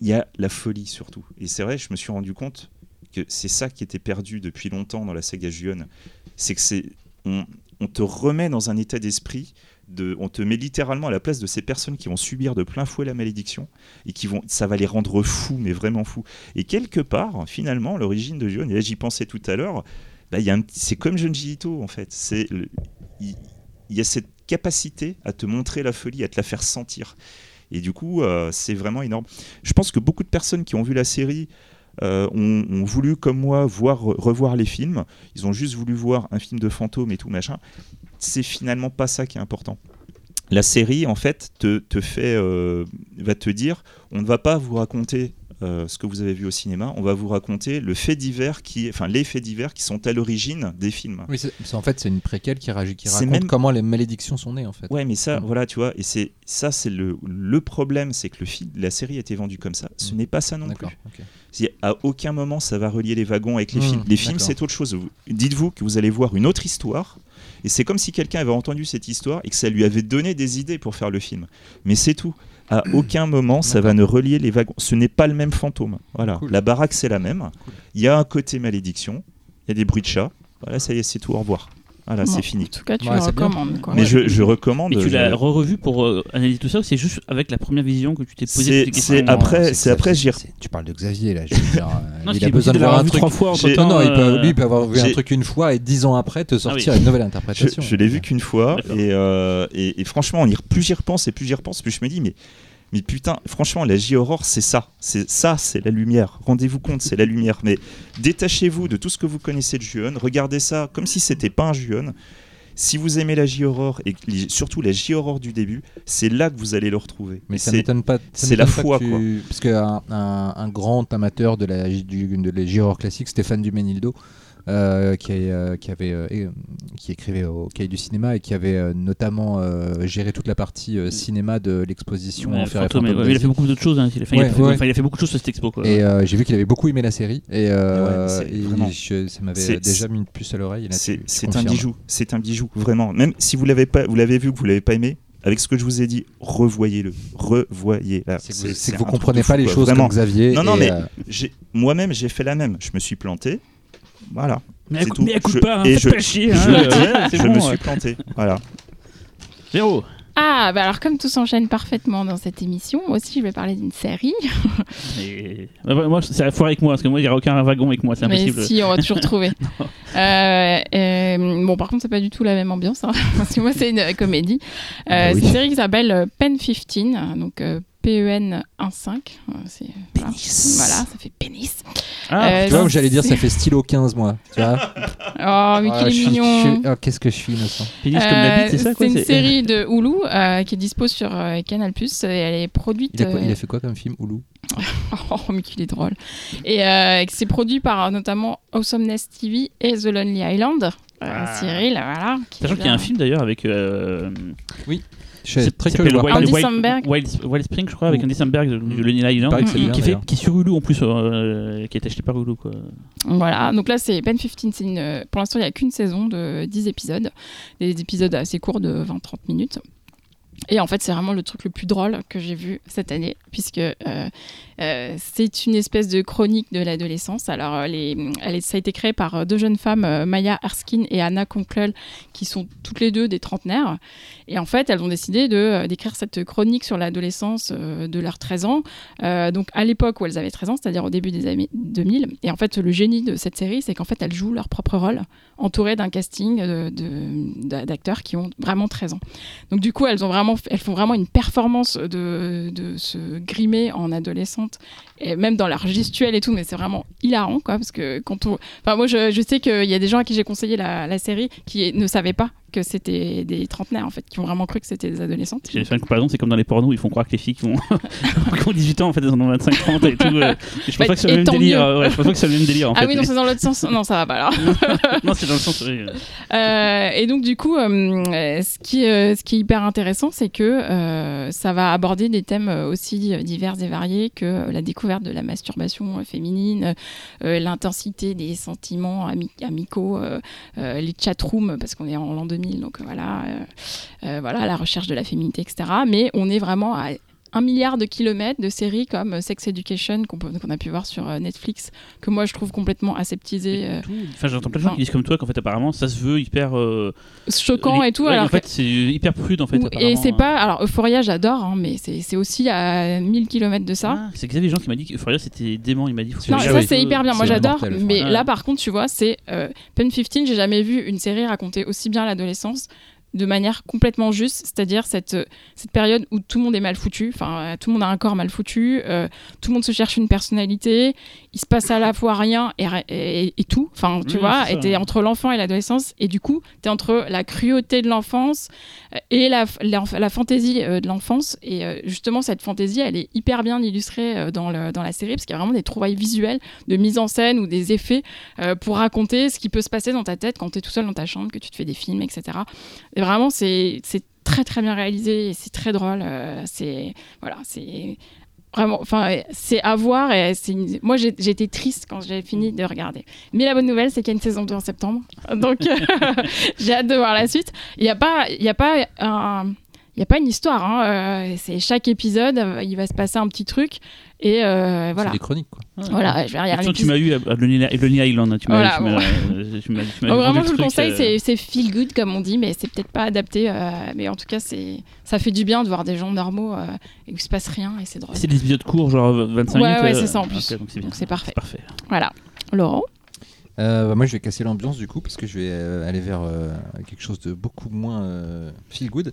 il y a la folie surtout. Et c'est vrai, je me suis rendu compte que c'est ça qui était perdu depuis longtemps dans la saga Juon. C'est que c'est on, te remet dans un état d'esprit de, on te met littéralement à la place de ces personnes qui vont subir de plein fouet la malédiction et qui vont, ça va les rendre fous, mais vraiment fous. Et quelque part, finalement, l'origine de Juon, et là j'y pensais tout à l'heure, bah, c'est comme Junji Ito en fait. C'est il y a cette capacité à te montrer la folie, à te la faire sentir. Et du coup, euh, c'est vraiment énorme. Je pense que beaucoup de personnes qui ont vu la série euh, ont, voulu, comme moi, voir, revoir les films. Ils ont juste voulu voir un film de fantôme et tout machin. C'est finalement pas ça qui est important. La série, en fait, te, fait, euh, va te dire, on ne va pas vous raconter euh, ce que vous avez vu au cinéma, on va vous raconter le fait divers qui, enfin les faits divers qui sont à l'origine des films. Oui, en fait c'est une préquelle qui, qui raconte même... comment les malédictions sont nées en fait. Ouais, mais ça, voilà, tu vois, et c'est ça, c'est le, le problème, c'est que le film, la série a été vendue comme ça. Ce mm. n'est pas ça non plus. Okay. À aucun moment ça va relier les wagons avec les mm, films. Les films, c'est autre chose. Dites-vous que vous allez voir une autre histoire. Et c'est comme si quelqu'un avait entendu cette histoire et que ça lui avait donné des idées pour faire le film. Mais c'est tout. À aucun moment, ça va ne relier les wagons. Ce n'est pas le même fantôme. Voilà. La baraque, c'est la même. Il y a un côté malédiction. Il y a des bruits de chat. Voilà, ça y est, c'est tout, au revoir. Voilà, Bon, c'est En fini. tout cas, tu Ouais, bien. recommandes. Quoi. Mais je, je recommande. Mais tu je- l'as revu pour euh, analyser tout ça ou c'est juste avec la première vision que tu t'es posé C'est- après- c'est après, j'y Tu parles de Xavier là. Je veux dire, euh, Non, il a besoin de voir un l'avoir vu truc. trois fois Non, non, il peut, euh, lui, il peut avoir vu un truc une fois et dix ans après te sortir Ah oui. une nouvelle Je, interprétation. je l'ai vu qu'une fois euh, et, et franchement, on y, plus j'y repense et plus j'y repense, plus je me dis mais mais putain, franchement, la J-horror, c'est ça, c'est ça, c'est la lumière. Rendez-vous compte, c'est la lumière. Mais détachez-vous de tout ce que vous connaissez de Ju-On, regardez ça comme si c'était pas un Ju-On. Si vous aimez la J-horror et surtout la J-horror du début, c'est là que vous allez le retrouver. Mais Et ça m'étonne pas. c'est la foi, que tu- quoi. Parce qu'un un, un grand amateur de la, du, de la J-horror classique, Stéphane Duménildo, euh, qui, euh, qui, avait, euh, qui écrivait au Cahier du cinéma et qui avait notamment géré toute la partie cinéma de l'exposition Ouais, et il a fait beaucoup d'autres choses. hein. Il, a fait, il a Ouais, fait- ouais. enfin, il a fait beaucoup de choses sur cette expo. Quoi. Et j'ai vu qu'il avait beaucoup aimé la série et, je- ça m'avait déjà mis une puce à l'oreille. C'est un bijou, c'est un bijou, vraiment. Même si vous l'avez pas, vous l'avez vu, que vous l'avez pas aimé, avec ce que je vous ai dit, revoyez-le, revoyez. C'est que vous, truc comprenez pas fou, les choses vraiment. comme Xavier. Non, non, et, mais- euh, J'ai- Moi-même, j'ai fait la même. Je me suis planté. Voilà. mais c'est écoute, tout. mais écoute Je- pas, hein, et je- pas chier. je hein, euh, je bon, me suis planté. Voilà. Zéro. Ah, bah alors comme tout s'enchaîne parfaitement dans cette émission, moi aussi je vais parler d'une série. Et... Bah, bah, moi, c'est la foire avec moi, parce que moi, il n'y aura aucun wagon avec moi, c'est Mais impossible. si, on va toujours trouver. Euh, euh, bon, par contre, c'est pas du tout la même ambiance, hein, parce que moi, c'est une euh, comédie. Euh, Ah oui. C'est une série qui s'appelle euh, Pen 15, donc euh, PEN 1.5. euh, c'est- Voilà. voilà, ça fait pénis. Ah, Euh, tu vois, j'allais dire c'est- ça fait stylo 15 moi. Tu vois Oh, mais Ah, qu'il est je suis- mignon. oh, Qu'est-ce que je suis innocent. pénis comme la bite, c'est ça Euh, quoi une série de Hulu euh, qui est dispo sur euh, Canal+. Et elle est produite... Il a, quoi- euh, il a fait quoi comme film Oulou Oh, mais qu'il est drôle. Et euh, c'est produit par notamment Awesomeness TV et The Lonely Island. Euh, Ah. Cyril, voilà. Sachant qu'il y a un film d'ailleurs avec. euh, suis c'est- très. Wild, Andy Wild- Samberg. Wild, Wild Spring, je crois, avec. Andy Samberg de Lonely Island, qui, qui fait, d'ailleurs. qui est sur Hulu en plus, euh, qui est acheté par Hulu. Quoi. Voilà, donc là c'est Pen 15, c'est une... pour l'instant il n'y a qu'une saison de 10 épisodes, des épisodes assez courts de 20-30 minutes. Et en fait c'est vraiment le truc le plus drôle que j'ai vu cette année, puisque euh, euh, c'est une espèce de chronique de l'adolescence. Alors euh, ça a été créé par euh, deux jeunes femmes, Maya Erskine et Anna Conklel, qui sont toutes les deux des trentenaires. Et en fait elles ont décidé d'écrire cette chronique sur l'adolescence de leurs 13 ans, donc à l'époque où elles avaient 13 ans, c'est-à-dire au début des années 2000. Et en fait, le génie de cette série, c'est qu'en fait, elles jouent leur propre rôle, entourées d'un casting d'acteurs qui ont vraiment 13 ans. Donc du coup, elles, font vraiment une performance de, se grimer en et même dans leur gestuelle et tout, mais c'est vraiment hilarant, quoi, parce que quand on... Enfin, moi, je, je sais qu'il y a des gens à qui j'ai conseillé la, la série qui ne savaient pas que c'était des trentenaires, en fait, qui ont vraiment cru que c'était des adolescentes. J'ai fait une comparaison, c'est comme dans les pornos, ils font croire que les filles qui ont, qui ont 18 ans, en fait, elles en ont 25-30 et tout. euh. Et je pense Bah, pas que c'est et le même tant délire. mieux. euh, Ouais, je pense pas que c'est le même délire en Ah fait. oui, non, c'est dans l'autre sens. Non, ça va pas alors. non, c'est dans le sens. oui, euh. Et donc du coup, ce, qui, ce qui est hyper intéressant, c'est que ça va aborder des thèmes aussi divers et variés que la découverte de la masturbation féminine, l'intensité des sentiments ami- amicaux, les chatrooms, parce qu'on est en l'an 2000, donc euh, voilà, euh, euh, voilà, la recherche de la féminité, etc. Mais on est vraiment à un milliard de kilomètres de séries comme Sex Education qu'on a pu voir sur euh, Netflix, que moi je trouve complètement aseptisé, euh, Enfin, j'entends plein de gens qui disent comme toi qu'en fait, apparemment, ça se veut hyper. euh, choquant et tout. ouais, alors en fait, c'est hyper prude en fait. Et c'est euh. pas. Alors, Euphoria, j'adore, hein, mais c'est c'est aussi à 1000 km de ça. Ah, c'est Xavier Jean qui m'a dit que Euphoria c'était dément. Il m'a dit. faut non, que ça c'est hyper bien. Moi j'adore. Mais là, par contre, tu vois, c'est euh, Pen 15. J'ai jamais vu une série raconter aussi bien l'adolescence de manière complètement juste, c'est-à-dire cette, euh, cette période où tout le monde est mal foutu, enfin euh, tout le monde a un corps mal foutu, euh, tout le monde se cherche une personnalité, il se passe à la fois rien et, et, et tout, enfin tu Oui, vois, et t'es entre l'enfant et l'adolescence, et du coup t'es entre la cruauté de l'enfance et la, la, fantaisie euh, de l'enfance, et euh, justement cette fantaisie elle est hyper bien illustrée euh, dans, le, dans la série, parce qu'il y a vraiment des trouvailles visuelles de mise en scène ou des effets euh, pour raconter ce qui peut se passer dans ta tête quand tu es tout seul dans ta chambre, que tu te fais des films, etc. Et vraiment, c'est très très bien réalisé et c'est très drôle. euh, c'est voilà, c'est vraiment, enfin, c'est à voir. Et moi, été triste quand j'ai fini de regarder. Mais la bonne nouvelle, c'est qu'il y a une saison 2 en septembre, donc j'ai hâte de voir la suite. Il n'y a pas, il y a pas un n'y a pas une histoire. Hein, c'est chaque épisode, il va se passer un petit truc. Et voilà. C'est des chroniques, quoi. Voilà, je vais regarder. Tu m'as eu à Lonely Island. Tu m'as Vraiment, je vous le conseille, c'est feel good, comme on dit, mais c'est peut-être pas adapté. mais en tout cas, ça fait du bien de voir des gens normaux et où il se passe rien et c'est drôle. C'est des épisodes courts, genre 25 minutes Ouais, c'est ça en plus. donc c'est parfait. parfait. Voilà. Laurent? Euh, bah, moi, je vais casser l'ambiance du coup, parce que je vais euh, aller vers euh, quelque chose de beaucoup moins feel good,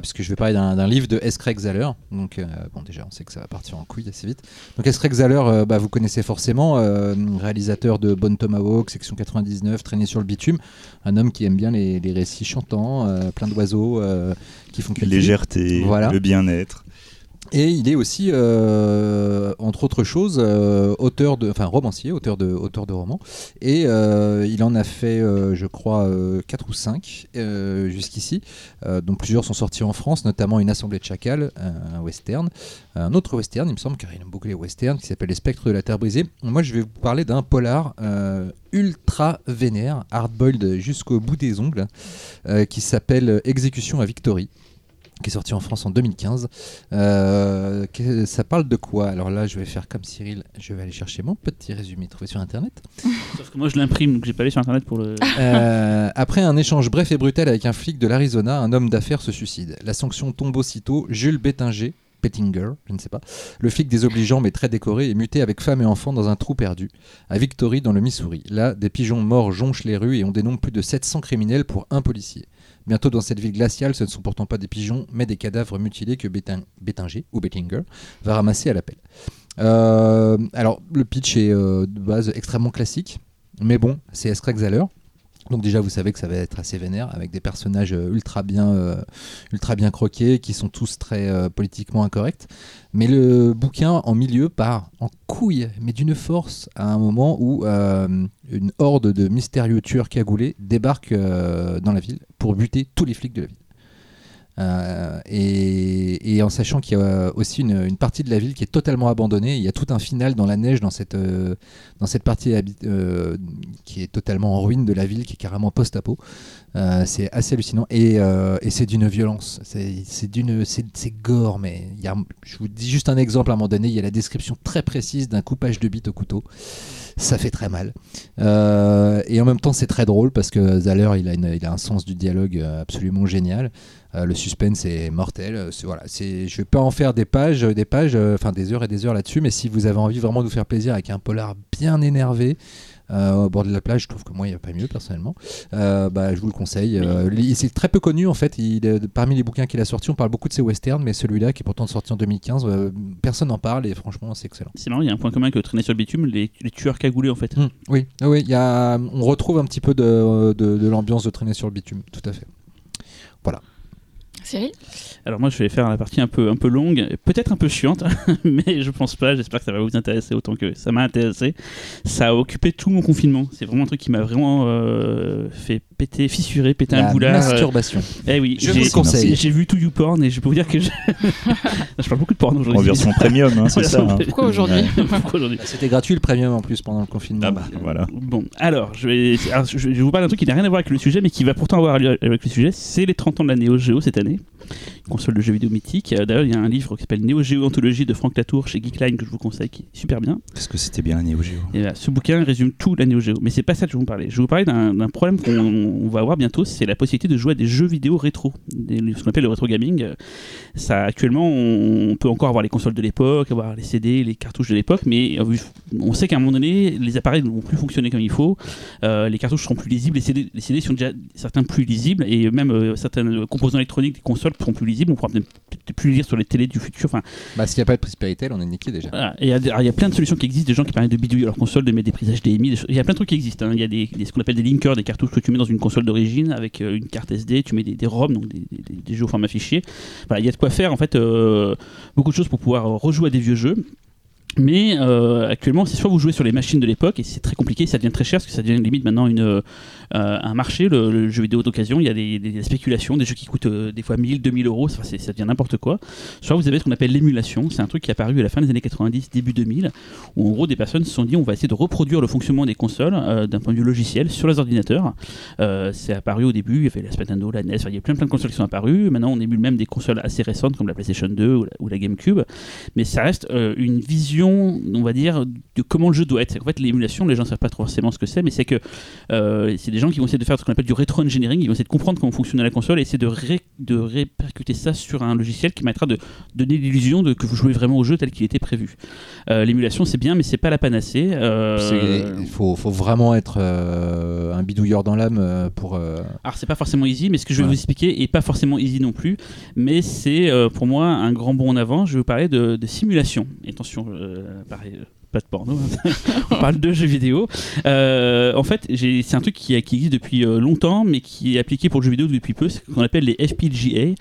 puisque je vais parler d'un livre de S. Craig Zahler. Donc, bon, déjà, on sait que ça va partir en couille assez vite. Donc, S. Craig Zahler, bah, vous connaissez forcément, réalisateur de Bonne Tomahawk, Section 99, Traîner sur le bitume, un homme qui aime bien les, récits chantants, plein d'oiseaux qui font La légèreté, le bien-être. Et il est aussi, euh, entre autres choses, euh, auteur de, enfin romancier, auteur de, auteur de romans. Et euh, il en a fait, je crois, 4 ou 5 jusqu'ici, dont plusieurs sont sortis en France, notamment Une assemblée de chacals, un western, un autre western, il me semble, car il aime beaucoup les westerns, qui s'appelle Les Spectres de la Terre brisée. Moi, je vais vous parler d'un polar ultra vénère, hardboiled jusqu'au bout des ongles, qui s'appelle Exécution à Victory qui est sorti en France en 2015. Euh, ça parle de quoi? Alors là, je vais faire comme Cyril, je vais aller chercher mon petit résumé trouvé sur Internet. Sauf que moi, je l'imprime, donc j'ai pas allé sur Internet pour le... Euh, après un échange bref et brutal avec un flic de l'Arizona, un homme d'affaires se suicide. La sanction tombe aussitôt, Jules Bettinger, Pettinger, je ne sais pas. Le flic désobligeant mais très décoré est muté avec femme et enfants dans un trou perdu, à Victory dans le Missouri. Là, des pigeons morts jonchent les rues et on dénombre plus de 700 criminels pour un policier. Bientôt dans cette ville glaciale, ce ne sont pourtant pas des pigeons, mais des cadavres mutilés que Bettinger ou Bettinger va ramasser à l'appel. Euh, alors, le pitch est euh, de base extrêmement classique, mais bon, c'est Escrack donc déjà, vous savez que ça va être assez vénère, avec des personnages euh, ultra bien, ultra bien croqués, qui sont tous très politiquement incorrects. Mais le bouquin en milieu part en couille, mais d'une force, à un moment où une horde de mystérieux tueurs cagoulés débarque dans la ville pour buter tous les flics de la ville. Euh, et, en sachant qu'il y a aussi une, partie de la ville qui est totalement abandonnée, il y a tout un final dans la neige dans cette, euh, dans cette partie euh, qui est totalement en ruine de la ville, qui est carrément post-apo. c'est assez hallucinant et, c'est d'une violence, c'est d'une, c'est gore. Mais je vous dis juste un exemple à un moment donné, il y a la description très précise d'un coupage de bite au couteau ça fait très mal. et en même temps, c'est très drôle parce que Zahler, il a, il a un sens du dialogue absolument génial. Euh, le suspense est mortel. Euh, voilà, c'est, je vais pas en faire des pages, des pages, euh, enfin des heures et des heures là-dessus, mais si vous avez envie vraiment de vous faire plaisir avec un polar bien énervé, au bord de la plage, je trouve que moi, il n'y a pas mieux personnellement. bah, je vous le conseille. Il c'est très peu connu en fait. Il, parmi les bouquins qu'il a sortis, on parle beaucoup de ses westerns, mais celui-là, qui est pourtant sorti en 2015, personne n'en parle et franchement, c'est excellent. C'est marrant, il y a un point commun que traîner sur le bitume, les, tueurs cagoulés en fait. Hum, oui, ah oui, y a, on retrouve un petit peu de, de l'ambiance de traîner sur le bitume, tout à fait. Voilà. Alors moi je vais faire la partie un peu, un peu longue, peut-être un peu chiante, mais je pense pas, j'espère que ça va vous intéresser autant que ça m'a intéressé. Ça a occupé tout mon confinement, c'est vraiment un truc qui m'a vraiment euh, fait péter, fissurer, péter un boulard. masturbation. Eh oui, je vous conseille. J'ai vu tout YouPorn et je peux vous dire que je, je parle beaucoup de porn aujourd'hui. En version premium, hein, c'est ça. Hein. Pourquoi aujourd'hui C'était gratuit le premium en plus pendant le confinement. Ah bah, voilà. Bon, alors je vais, je vais vous parler d'un truc qui n'a rien à voir avec le sujet, mais qui va pourtant avoir avec le sujet. C'est les 30 ans de la Neo Geo cette année console de jeux vidéo mythique. Euh, d'ailleurs, il y a un livre qui s'appelle Neo Geo Anthologie de Frank Latour chez Geekline que je vous conseille, qui est super bien. Parce que c'était bien la Neo Geo. Et ce bouquin résume tout la Neo Geo. Mais c'est pas ça que je vais vous parler. Je vais vous parler d'un problème qu'on va avoir bientôt, c'est la possibilité de jouer à des jeux vidéo rétro, ce qu'on appelle le rétro gaming. Ça, actuellement, on peut encore avoir les consoles de l'époque, avoir les CD, les cartouches de l'époque, mais euh, on sait qu'à un moment donné, les appareils ne vont plus fonctionner comme il faut. Euh, les cartouches seront plus lisibles, les CD, les CD sont déjà certains plus lisibles, et même certains composants électroniques des consoles seront plus lisibles. On pourra peut-être plus lire sur les télés du futur. Enfin, bah, s'il n'y a pas de prise Péritel, on est niqué déjà. il y, a plein de solutions qui existent, des gens qui permettent de bidouiller leur console, de mettre des prises HDMI. Il y a plein de trucs qui existent. Hein. Il y a des, ce qu'on appelle des linkers, des cartouches que tu mets dans une console d'origine avec euh, une carte SD, tu mets des, ROM, donc des, jeux au format fichier. il y a de quoi faire en fait euh, beaucoup de choses pour pouvoir rejouer à des vieux jeux. Mais euh, actuellement, c'est soit vous jouez sur les machines de l'époque et c'est très compliqué, ça devient très cher parce que ça devient limite maintenant une, un marché, le, jeu vidéo d'occasion. Il y a des, spéculations, des jeux qui coûtent euh, des fois 1000, 2000 euros, ça, ça devient n'importe quoi. Soit vous avez ce qu'on appelle l'émulation, c'est un truc qui est apparu à la fin des années 90, début 2000, où en gros des personnes se sont dit on va essayer de reproduire le fonctionnement des consoles d'un point de vue logiciel sur les ordinateurs. c'est apparu au début, il y avait la Nintendo, la NES, il y a plein plein de consoles qui sont apparues. Maintenant on émule même des consoles assez récentes comme la PlayStation 2 ou la, GameCube, mais ça reste une vision, on va dire de comment le jeu doit être. En fait, l'émulation, les gens ne savent pas trop forcément ce que c'est, mais c'est que euh, c'est des gens qui vont essayer de faire ce qu'on appelle du rétro-engineering, ils vont essayer de comprendre comment fonctionne la console et essayer de, de répercuter ça sur un logiciel qui permettra de donner l'illusion de que vous jouez vraiment au jeu tel qu'il était prévu. Euh, l'émulation, c'est bien, mais c'est pas la panacée. Euh, il faut, faut, vraiment être un bidouilleur dans l'âme pour. Alors, c'est pas forcément easy, mais ce que je vais vous expliquer est pas forcément easy non plus, mais c'est pour moi un grand bond en avant. Je vais vous parler de, de simulation. attention, pareil pas de porno, hein. on parle de jeux vidéo. Euh, en fait, c'est un truc qui, existe depuis euh, longtemps, mais qui est appliqué pour le jeu vidéo depuis peu, c'est ce qu'on appelle les FPGA.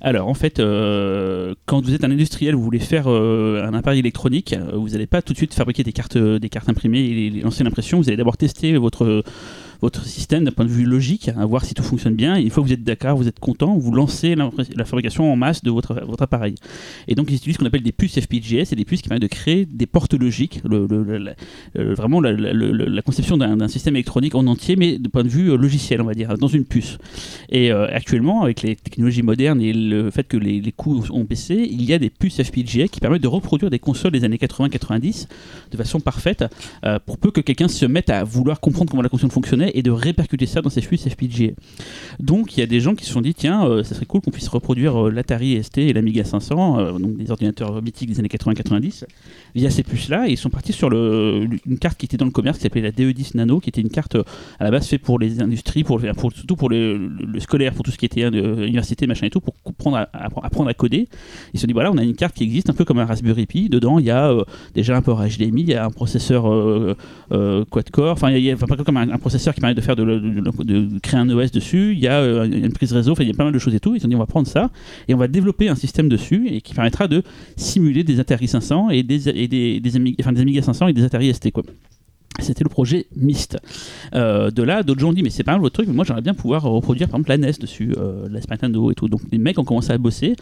Alors, en fait, euh, quand vous êtes un industriel, vous voulez faire un appareil électronique, vous n'allez pas tout de suite fabriquer des cartes, des cartes imprimées et lancer l'impression, vous allez d'abord tester votre votre système d'un point de vue logique, à voir si tout fonctionne bien. Une fois que vous êtes d'accord, vous êtes content, vous lancez la, fabrication en masse de votre, appareil. Et donc, ils utilisent ce qu'on appelle des puces FPGA, c'est des puces qui permettent de créer des portes logiques, le, vraiment la, conception d'un système électronique en entier, mais de point de vue euh, logiciel, on va dire, dans une puce. Et euh, actuellement, avec les technologies modernes et le fait que les, coûts ont baissé, il y a des puces FPGA qui permettent de reproduire des consoles des années 80-90 de façon parfaite, euh, pour peu que quelqu'un se mette à vouloir comprendre comment la console fonctionnait et de répercuter ça dans ces flux FPGA. Donc il y a des gens qui se sont dit tiens, euh, ça serait cool qu'on puisse reproduire euh, l'Atari ST et l'Amiga 500, euh, donc des ordinateurs mythiques des années 80-90, via ces puces-là. Ils sont partis sur une carte qui était dans le commerce qui s'appelait la DE10 Nano, qui était une carte à la base faite pour les industries, pour, pour surtout pour le, scolaire, pour tout ce qui était université, machin et tout, pour apprendre à, apprendre à coder. Ils se sont dit voilà, on a une carte qui existe un peu comme un Raspberry Pi. Dedans, il y a déjà un port HDMI, il y a un processeur quad-core, enfin, il y a, comme un processeur qui permet de faire de, créer un OS dessus. Il y a euh, une prise réseau, il y a pas mal de choses et tout. Ils ont dit on va prendre ça et on va développer un système dessus et qui permettra de simuler des Atari 500 et des, et des, des, Amiga, des Amiga 500 et des Atari ST quoi. C'était le projet Myst. Euh, de là, d'autres gens ont dit mais c'est pas mal votre truc, mais moi j'aimerais bien pouvoir reproduire par exemple la NES dessus, euh, la Super Nintendo et tout. Donc les mecs ont commencé à bosser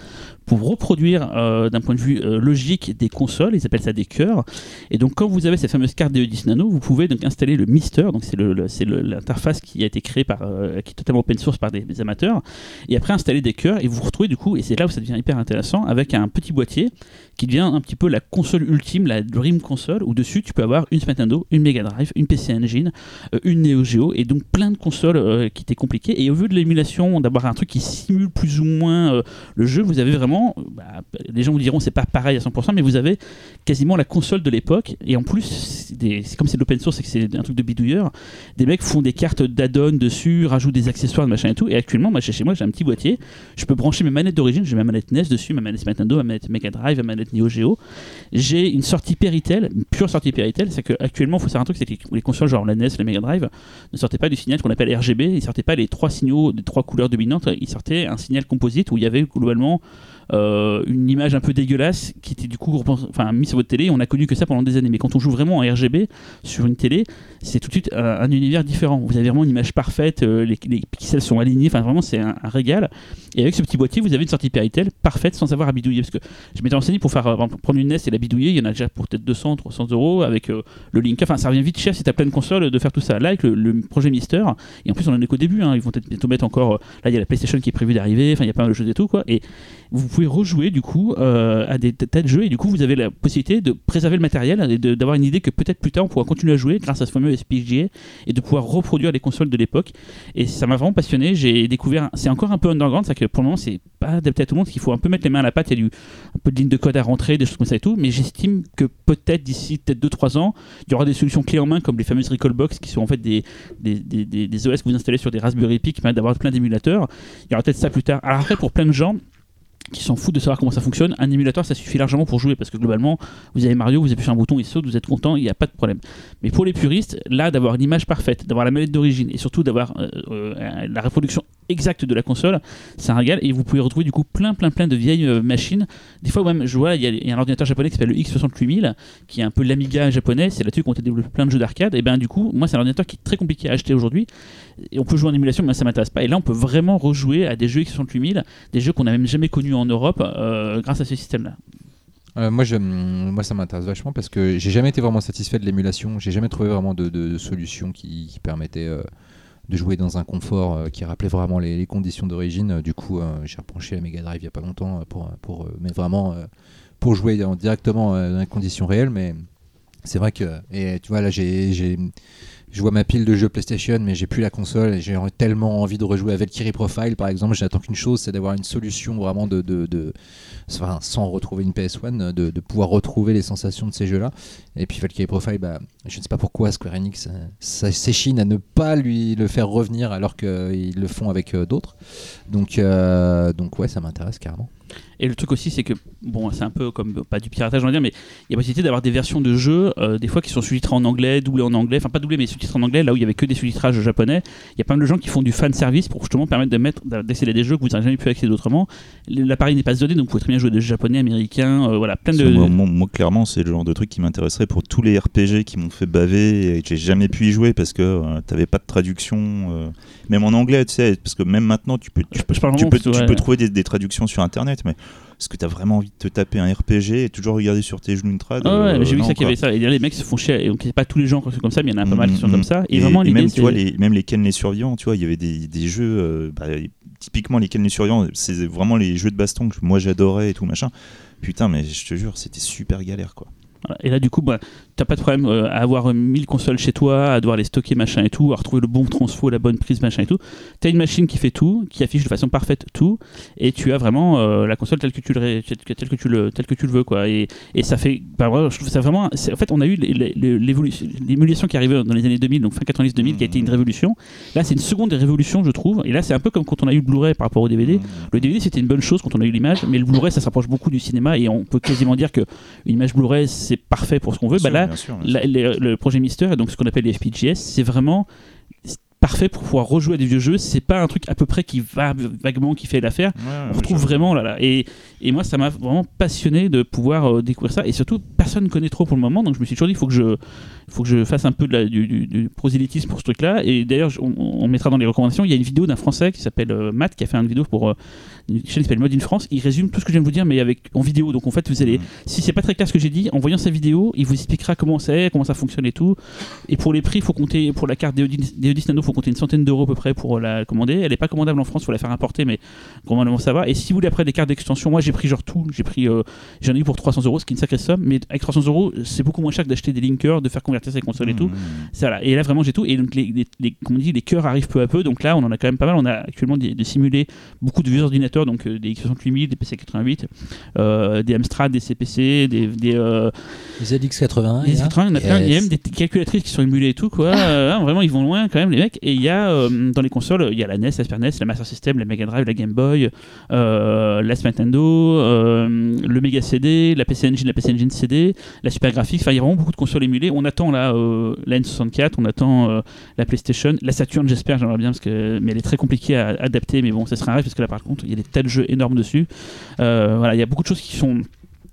pour reproduire euh, d'un point de vue logique des consoles, ils appellent ça des cœurs. Et donc quand vous avez cette fameuse carte DE10 Nano, vous pouvez donc installer le Mister, donc c'est l'interface qui a été créée par, qui est totalement open source par des, des, amateurs, et après installer des cœurs et vous vous retrouvez du coup, et c'est là où ça devient hyper intéressant, avec un petit boîtier qui devient un petit peu la console ultime, la Dream Console, où dessus tu peux avoir une Super Nintendo, une Mega Une PC Engine, euh, une Neo Geo, et donc plein de consoles euh, qui étaient compliquées. Et au vu de l'émulation, d'avoir un truc qui simule plus ou moins euh, le jeu, vous avez vraiment, bah, les gens vous diront c'est pas pareil à 100%, mais vous avez quasiment la console de l'époque. Et en plus, c'est comme c'est de l'open source et que c'est un truc de bidouilleur, des mecs font des cartes d'add-on dessus, rajoutent des accessoires, machin et tout. Et actuellement, moi chez moi, j'ai un petit boîtier, je peux brancher mes manettes d'origine, j'ai ma manette NES dessus, ma manette Nintendo, ma manette Mega Drive, ma manette Neo Geo. J'ai une sortie Péritel, une pure sortie Péritel, c'est qu'actuellement, il faut savoir un truc, c'est que les consoles genre la NES, la Mega Drive, ne sortaient pas du signal qu'on appelle RGB, ils sortaient pas les trois signaux des trois couleurs dominantes, ils sortaient un signal composite où il y avait globalement une image un peu dégueulasse qui était du coup enfin, mise sur votre télé. On a connu que ça pendant des années. Mais quand on joue vraiment en RGB sur une télé, c'est tout de suite un, univers différent. Vous avez vraiment une image parfaite, euh, les, pixels sont alignés, enfin vraiment c'est un, régal. Et avec ce petit boîtier, vous avez une sortie Péritel parfaite sans avoir à bidouiller. Parce que je m'étais renseigné pour faire euh, prendre une NES et la bidouiller, il y en a déjà pour peut-être 200, 300 euros avec le link. Enfin, ça revient vite cher si t'as plein de consoles de faire tout ça. Là, avec le, projet Mister, et en plus on en est qu'au début, hein, ils vont peut-être bientôt mettre encore. Là, il y a la PlayStation qui est prévue d'arriver, enfin, il y a pas mal de choses et tout, quoi. Et vous pouvez rejouer du coup euh, à des tas de jeux et du coup vous avez la possibilité de préserver le matériel et d'avoir une idée que peut-être plus tard on pourra continuer à jouer grâce à ce fameux SPGA et de pouvoir reproduire les consoles de l'époque. Et ça m'a vraiment passionné. J'ai découvert c'est encore un peu underground c'est que pour le moment c'est pas adapté à tout le monde qu'il faut un peu mettre les mains à la pâte il y a du, un peu de ligne de code à rentrer des choses comme ça et tout mais j'estime que peut-être d'ici peut-être 2-3 ans il y aura des solutions clés en main comme les fameuses Recallbox qui sont en fait des, des, des, des OS que vous installez sur des Raspberry Pi qui permettent d'avoir plein d'émulateurs. Il y aura peut-être ça plus tard. Alors après pour plein de gens qui s'en foutent de savoir comment ça fonctionne. Un émulateur, ça suffit largement pour jouer parce que globalement, vous avez Mario, vous appuyez sur un bouton, il saute, vous êtes content, il n'y a pas de problème. Mais pour les puristes, là, d'avoir une image parfaite, d'avoir la manette d'origine et surtout d'avoir euh, euh, la reproduction exact de la console. C'est un régal et vous pouvez retrouver du coup plein, plein, plein de vieilles euh, machines. Des fois, même, je vois, il y, a un ordinateur japonais qui s'appelle le X68000 qui est un peu l'Amiga japonais. C'est là-dessus qu'on a développé plein de jeux d'arcade. Et ben du coup, moi, c'est un ordinateur qui est très compliqué à acheter aujourd'hui. Et on peut jouer en émulation, mais ça m'intéresse pas. Et là, on peut vraiment rejouer à des jeux X68000, des jeux qu'on n'a même jamais connus en Europe euh, grâce à ce système-là. Euh, moi, moi, ça m'intéresse vachement parce que j'ai jamais été vraiment satisfait de l'émulation. J'ai jamais trouvé vraiment de, solution qui, permettait de jouer dans un confort euh, qui rappelait vraiment les, conditions d'origine. Du coup, j'ai repenché la Mega Drive il y a pas longtemps pour, pour mais vraiment pour jouer directement dans les conditions réelles. Mais c'est vrai que et tu vois là, j'ai je vois ma pile de jeux PlayStation, mais j'ai plus la console et j'ai tellement envie de rejouer à Valkyrie Profile, par exemple. J'attends qu'une chose, c'est d'avoir une solution vraiment de enfin, sans retrouver une PS1, de, de, pouvoir retrouver les sensations de ces jeux-là. Et puis Valkyrie Profile, bah, je ne sais pas pourquoi Square Enix s'échine à ne pas lui le faire revenir alors qu'ils le font avec euh, d'autres. Donc, euh, donc ouais, ça m'intéresse carrément. Et le truc aussi, c'est que, bon, c'est un peu comme, pas du piratage, on va dire, mais il y a possibilité d'avoir des versions de jeux, euh, des fois qui sont sous-titrées en anglais, doublées en anglais, enfin pas doublées, mais sous-titrées en anglais, là où il y avait que des sous-titrages japonais. Il y a pas mal de gens qui font du fan service pour justement permettre de mettre, d'accéder à des jeux que vous n'avez jamais pu accéder autrement. L'appareil n'est pas zoné, donc vous pouvez très bien jouer des jeux japonais, américains, euh, voilà, plein de. Moi, clairement, c'est le genre de truc qui m'intéresserait pour tous les RPG qui m'ont fait baver et que j'ai jamais pu y jouer parce que euh, t'avais pas de traduction, même en anglais, tu sais, parce que même maintenant, tu peux, tu, peux, tu peux trouver des, des traductions sur internet, mais est-ce que tu as vraiment envie de te taper un RPG et toujours regarder sur tes genoux une trad ah ouais, euh, j'ai vu ça qu'il y avait ça. Et les mecs se font chier. Et donc, pas tous les gens qui sont comme ça, mais il y en a pas mal qui sont mm, comme mm. ça. Et, vraiment, même, tu vois, les, même les Ken les survivants, tu vois, il y avait des, des jeux. Euh, bah, typiquement, les Ken les survivants, c'est vraiment les jeux de baston que moi j'adorais et tout machin. Putain, mais je te jure, c'était super galère quoi. Et là, du coup, bah, t'as pas de problème euh, à avoir 1000 consoles chez toi, à devoir les stocker, machin et tout, à retrouver le bon transfo, la bonne prise, machin et tout. T'as une machine qui fait tout, qui affiche de façon parfaite tout, et tu as vraiment euh, la console telle que tu le, telle que tu le, telle que tu le veux, quoi. Et, et ça fait, bah, je trouve ça vraiment. En fait, on a eu l'émulation qui arrivait dans les années 2000, donc fin 90-2000, qui a été une révolution. Là, c'est une seconde révolution, je trouve. Et là, c'est un peu comme quand on a eu le Blu-ray par rapport au DVD. Le DVD, c'était une bonne chose quand on a eu l'image, mais le Blu-ray, ça s'approche beaucoup du cinéma, et on peut quasiment dire que une image Blu-ray, c'est parfait pour ce qu'on veut. Bah là, le projet Mister, et donc ce qu'on appelle les FPGS, c'est vraiment parfait pour pouvoir rejouer à des vieux jeux. C'est pas un truc à peu près qui va vaguement qui fait l'affaire. on retrouve vraiment là, là. Et, et moi, ça m'a vraiment passionné de pouvoir euh, découvrir ça. Et surtout, personne ne connaît trop pour le moment. Donc je me suis toujours dit, il faut que je, faut que je fasse un peu de du, du, prosélytisme pour ce truc-là. Et d'ailleurs, on, mettra dans les recommandations. Il y a une vidéo d'un Français qui s'appelle euh, Matt qui a fait une vidéo pour euh, une chaîne qui s'appelle Mode in France. Il résume tout ce que je viens de vous dire, mais avec en vidéo. Donc en fait, vous allez, mmh. si c'est pas très clair ce que j'ai dit, en voyant sa vidéo, il vous expliquera comment c'est, comment ça fonctionne et tout. Et pour les prix, faut compter pour la carte Deodis Nano, il faut compter une centaine d'euros à peu près pour la commander. Elle n'est pas commandable en France, il faut la faire importer, mais normalement ça va. Et si vous voulez après des cartes d'extension, moi j'ai pris genre tout. J'ai pris, euh, j'en ai eu pour 300 euros, ce qui est une sacrée somme. Mais avec 300 euros, c'est beaucoup moins cher que d'acheter des linkers, de faire convertir ses consoles et tout. Mmh. Et là vraiment j'ai tout. Et donc les, les, on dit, les cœurs arrivent peu à peu. Donc là, on en a quand même pas mal. On a actuellement des, simulés beaucoup de vieux ordinateurs, donc euh, des X68000, des PC88, euh, des Amstrad, des CPC, des, des, euh, ZX80. Des ZX80, il y, a même des calculatrices qui sont émulées et tout. Quoi. Hein, vraiment, ils vont loin quand même, les mecs. Et il y a dans les consoles, il y a la NES, la Super NES, la Master System, la Mega Drive, la Game Boy, la Super Nintendo, le Mega CD, la PC Engine, la PC Engine CD, la Super Graphics. Enfin, il y a vraiment beaucoup de consoles émulées. On attend là la N64, on attend la PlayStation, la Saturn, j'espère, j'aimerais bien, parce que, mais elle est très compliquée à adapter. Mais bon, ça sera un rêve parce que là, par contre, il y a des tas de jeux énormes dessus. Euh, voilà, il y a beaucoup de choses qui sont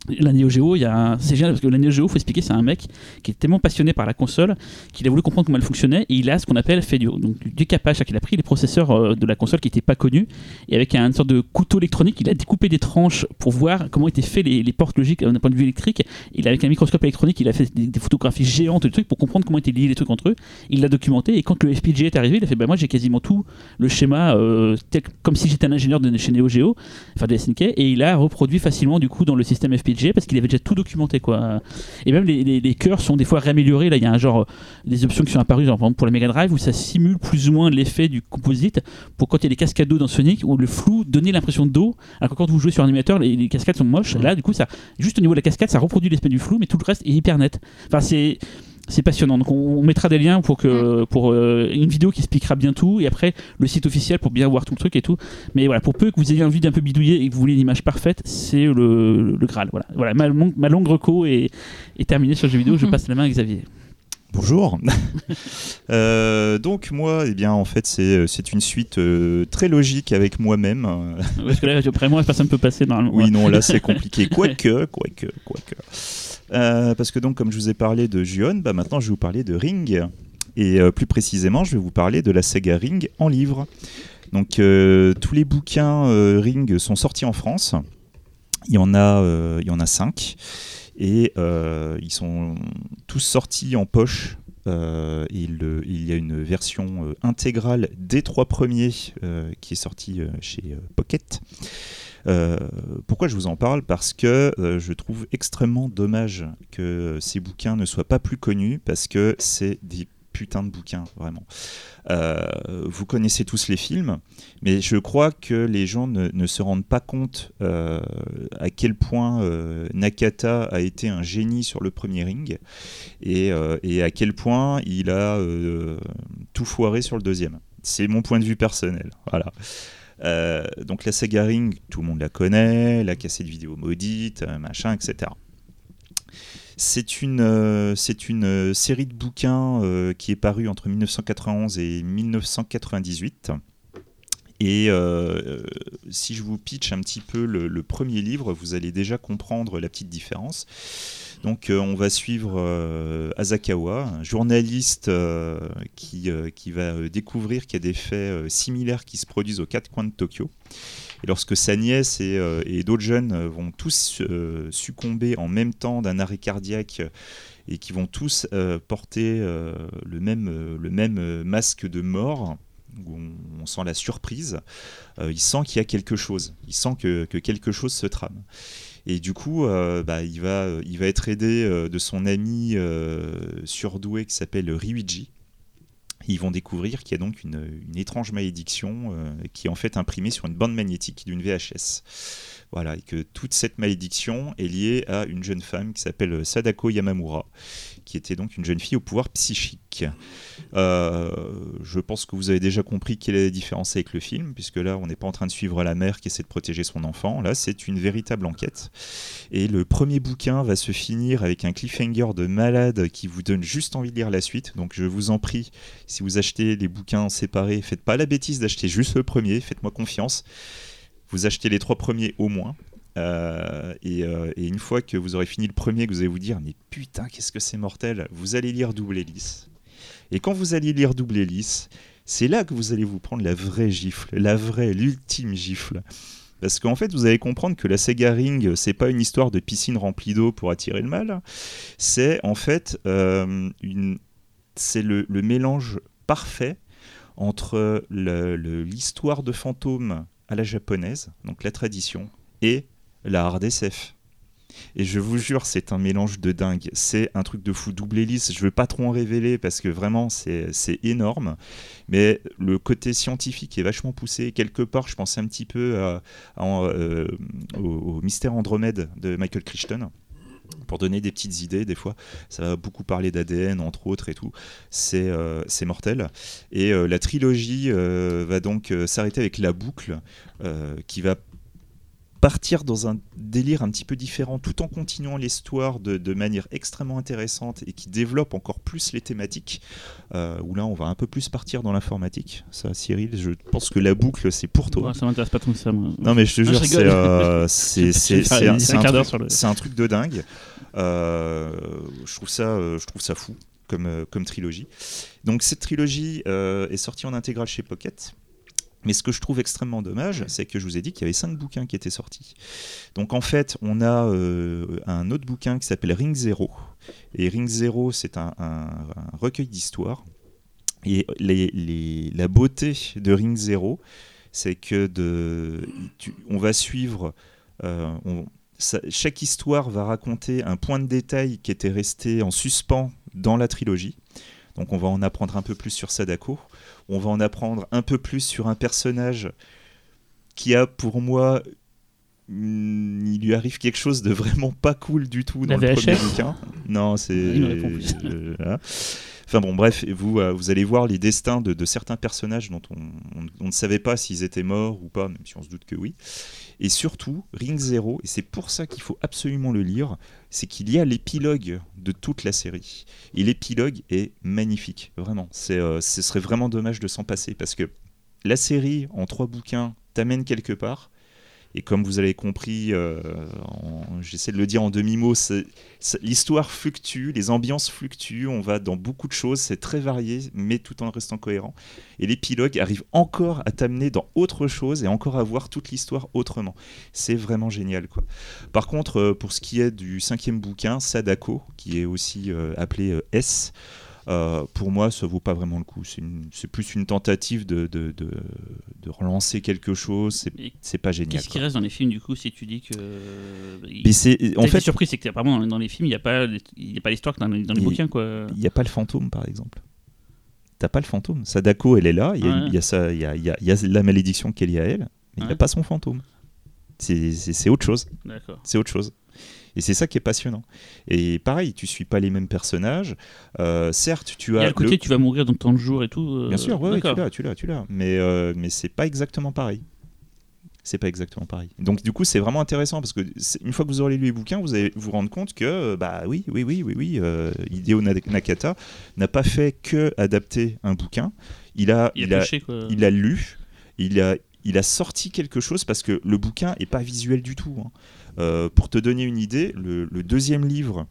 la Neo Geo, il y a c'est génial parce que la Neo Geo, faut expliquer, c'est un mec qui est tellement passionné par la console qu'il a voulu comprendre comment elle fonctionnait et il a ce qu'on appelle fait du, donc, du décapage, qu'il a pris les processeurs euh, de la console qui n'étaient pas connus et avec une sorte de couteau électronique, il a découpé des tranches pour voir comment étaient faits les, portes logiques d'un point de vue électrique. Il avec un microscope électronique, il a fait des, photographies géantes de trucs pour comprendre comment étaient liés les trucs entre eux. Il l'a documenté et quand le FPGA est arrivé, il a fait bah moi j'ai quasiment tout le schéma euh, comme si j'étais un ingénieur de chez Neo Geo, enfin de SNK et il a reproduit facilement du coup dans le système FPGA parce qu'il avait déjà tout documenté quoi. Et même les, les, cœurs sont des fois réaméliorés. Là, il y a un genre des options qui sont apparues, genre, par exemple pour la Mega Drive où ça simule plus ou moins l'effet du composite pour quand il y a des cascades d'eau dans Sonic où le flou donnait l'impression d'eau. Alors que quand vous jouez sur un animateur, les, cascades sont moches. Là, du coup, ça juste au niveau de la cascade, ça reproduit l'effet du flou, mais tout le reste est hyper net. Enfin, c'est c'est passionnant. Donc on, mettra des liens pour que mm. pour euh, une vidéo qui expliquera bien tout et après le site officiel pour bien voir tout le truc et tout. Mais voilà, pour peu que vous ayez envie d'un peu bidouiller et que vous voulez une image parfaite, c'est le, le, Graal. Voilà, voilà ma, ma longue reco est, est terminée sur le jeu vidéo. Je passe la main à Xavier. Bonjour. Euh, donc moi, eh bien, en fait, c'est c'est une suite euh, très logique avec moi-même. Parce que là, après moi, personne ne peut passer normalement. Oui, non, là, c'est compliqué. Quoique, quoique, quoique. Euh, parce que donc, comme je vous ai parlé de Juon, bah, maintenant, je vais vous parler de Ring. Et plus précisément, je vais vous parler de la saga Ring en livre. Donc, tous les bouquins Ring sont sortis en France. Il y en a, il y en a cinq. Et euh, ils sont tous sortis en poche. Euh, il, y a une version euh, intégrale des trois premiers qui est sortie chez Pocket. Pourquoi je vous en parle? Parce que je trouve extrêmement dommage que ces bouquins ne soient pas plus connus, parce que c'est des putain de bouquin, vraiment. Euh, vous connaissez tous les films, mais je crois que les gens ne, se rendent pas compte euh, à quel point euh, Nakata a été un génie sur le premier ring et, à quel point il a tout foiré sur le deuxième. C'est mon point de vue personnel. Voilà. Donc la saga Ring, tout le monde la connaît, la cassette vidéo maudite, machin, etc. C'est une, euh, euh, série de bouquins euh, qui est parue entre 1991 et 1998. Et si je vous pitch un petit peu le, premier livre, vous allez déjà comprendre la petite différence. Donc on va suivre Asakawa, un journaliste qui, qui va découvrir qu'il y a des faits similaires qui se produisent aux quatre coins de Tokyo. Et lorsque sa nièce et, euh, d'autres jeunes euh, vont tous euh, succomber en même temps d'un arrêt cardiaque et qui vont tous porter le, même, le même masque de mort, où on, sent la surprise, il sent qu'il y a quelque chose, il sent que, quelque chose se trame. Et du coup, bah, il, va, il va être aidé de son ami surdoué qui s'appelle Ryuji, ils vont découvrir qu'il y a donc une, étrange malédiction euh, qui est en fait imprimée sur une bande magnétique d'une VHS. Voilà, et que toute cette malédiction est liée à une jeune femme qui s'appelle Sadako Yamamura, qui était donc une jeune fille au pouvoir psychique. Euh, je pense que vous avez déjà compris quelle est la différence avec le film, puisque là, on n'est pas en train de suivre la mère qui essaie de protéger son enfant. Là, c'est une véritable enquête. Et le premier bouquin va se finir avec un cliffhanger de malade qui vous donne juste envie de lire la suite. Donc, je vous en prie, si vous achetez les bouquins séparés, faites pas la bêtise d'acheter juste le premier, faites-moi confiance. Vous achetez les trois premiers au moins. Euh, euh, et, une fois que vous aurez fini le premier, que vous allez vous dire mais putain qu'est-ce que c'est mortel, vous allez lire Double Hélice. Et quand vous allez lire Double Hélice, c'est là que vous allez vous prendre la vraie gifle, la vraie, l'ultime gifle. Parce qu'en fait, vous allez comprendre que la Sega Ring, c'est pas une histoire de piscine remplie d'eau pour attirer le mal. C'est en fait euh, une, c'est le, mélange parfait entre l'histoire de fantômes à la japonaise, donc la tradition, et la hard SF. Et je vous jure, c'est un mélange de dingue. C'est un truc de fou. Double hélice, je veux pas trop en révéler parce que vraiment, c'est énorme. Mais le côté scientifique est vachement poussé. Quelque part, je pensais un petit peu euh, au, mystère Andromède de Michael Crichton pour donner des petites idées, des fois, ça va beaucoup parler d'ADN, entre autres, et tout. C'est euh, mortel. Et euh, la trilogie va donc s'arrêter avec la boucle, qui va partir dans un délire un petit peu différent tout en continuant l'histoire de, manière extrêmement intéressante et qui développe encore plus les thématiques, euh, où là on va un peu plus partir dans l'informatique. Ça, Cyril, je pense que la boucle c'est pour toi. ça m'intéresse pas trop ça. Moi. Non mais je te jure, euh, c'est un, truc de dingue. Euh, je, trouve ça, je trouve ça fou comme, comme trilogie. Donc cette trilogie est sortie en intégrale chez Pocket. Mais ce que je trouve extrêmement dommage, c'est que je vous ai dit qu'il y avait cinq bouquins qui étaient sortis. Donc en fait, on a euh, un autre bouquin qui s'appelle Ring Zero. Et Ring Zero, c'est un, recueil d'histoires. Et la beauté de Ring Zero, c'est que de, on va suivre. Euh, chaque histoire va raconter un point de détail qui était resté en suspens dans la trilogie. Donc on va en apprendre un peu plus sur Sadako on va en apprendre un peu plus sur un personnage qui a pour moi il lui arrive quelque chose de vraiment pas cool du tout dans le premier bouquin. Non, c'est. Euh, Enfin bon, bref, vous, euh, vous allez voir les destins de, de certains personnages dont on, on- on ne savait pas s'ils étaient morts ou pas, même si on se doute que oui. Et surtout, Ring Zero, et c'est pour ça qu'il faut absolument le lire, c'est qu'il y a l'épilogue de toute la série. Et l'épilogue est magnifique, vraiment. C'est, euh, ce serait vraiment dommage de s'en passer parce que la série, en trois bouquins, t'amène quelque part. Et comme vous avez compris, euh, j'essaie de le dire en demi-mot, l'histoire fluctue, les ambiances fluctuent, on va dans beaucoup de choses, c'est très varié, mais tout en restant cohérent. Et l'épilogue arrive encore à t'amener dans autre chose et encore à voir toute l'histoire autrement. C'est vraiment génial. Quoi. Par contre, euh, pour ce qui est du cinquième bouquin, Sadako, qui est aussi euh, appelé S, euh, pour moi, ça vaut pas vraiment le coup. C'est plus une tentative de, de, de- de relancer quelque chose. C'est pas génial. Qu'est-ce qui reste dans les films du coup si tu dis que. il- Mais c'est en fait, surpris, c'est que apparemment dans, les films, il n'y a pas, il y a pas l'histoire que dans, les- dans les Il- bouquins quoi. il n'y a pas le fantôme, par exemple. T'as pas le fantôme. Sadako, elle est là. Il y a, Ouais. il y a ça- il y a- il y a- il y a la malédiction qu'elle est à elle, mais il n'y a pas son fantôme. C'est- autre chose. D'accord. c'est autre chose. Et c'est ça qui est passionnant. Et pareil, tu suis pas les mêmes personnages. Euh, certes, tu as a le côté tu vas mourir dans tant de jours et tout. euh, Bien sûr, ouais, ouais, tu l'as, tu l'as, tu l'as. Mais euh, mais c'est pas exactement pareil. C'est pas exactement pareil. Donc du coup, c'est vraiment intéressant parce que une fois que vous aurez lu les bouquins, vous allez vous rendre compte que euh, bah oui, oui, oui, oui, oui, Hideo Na- Nakata n'a pas fait que adapter un bouquin. Il a, Il a il a, il a lu, il a, il a sorti quelque chose parce que le bouquin est pas visuel du tout. hein. Euh, pour te donner une idée, le, deuxième livre,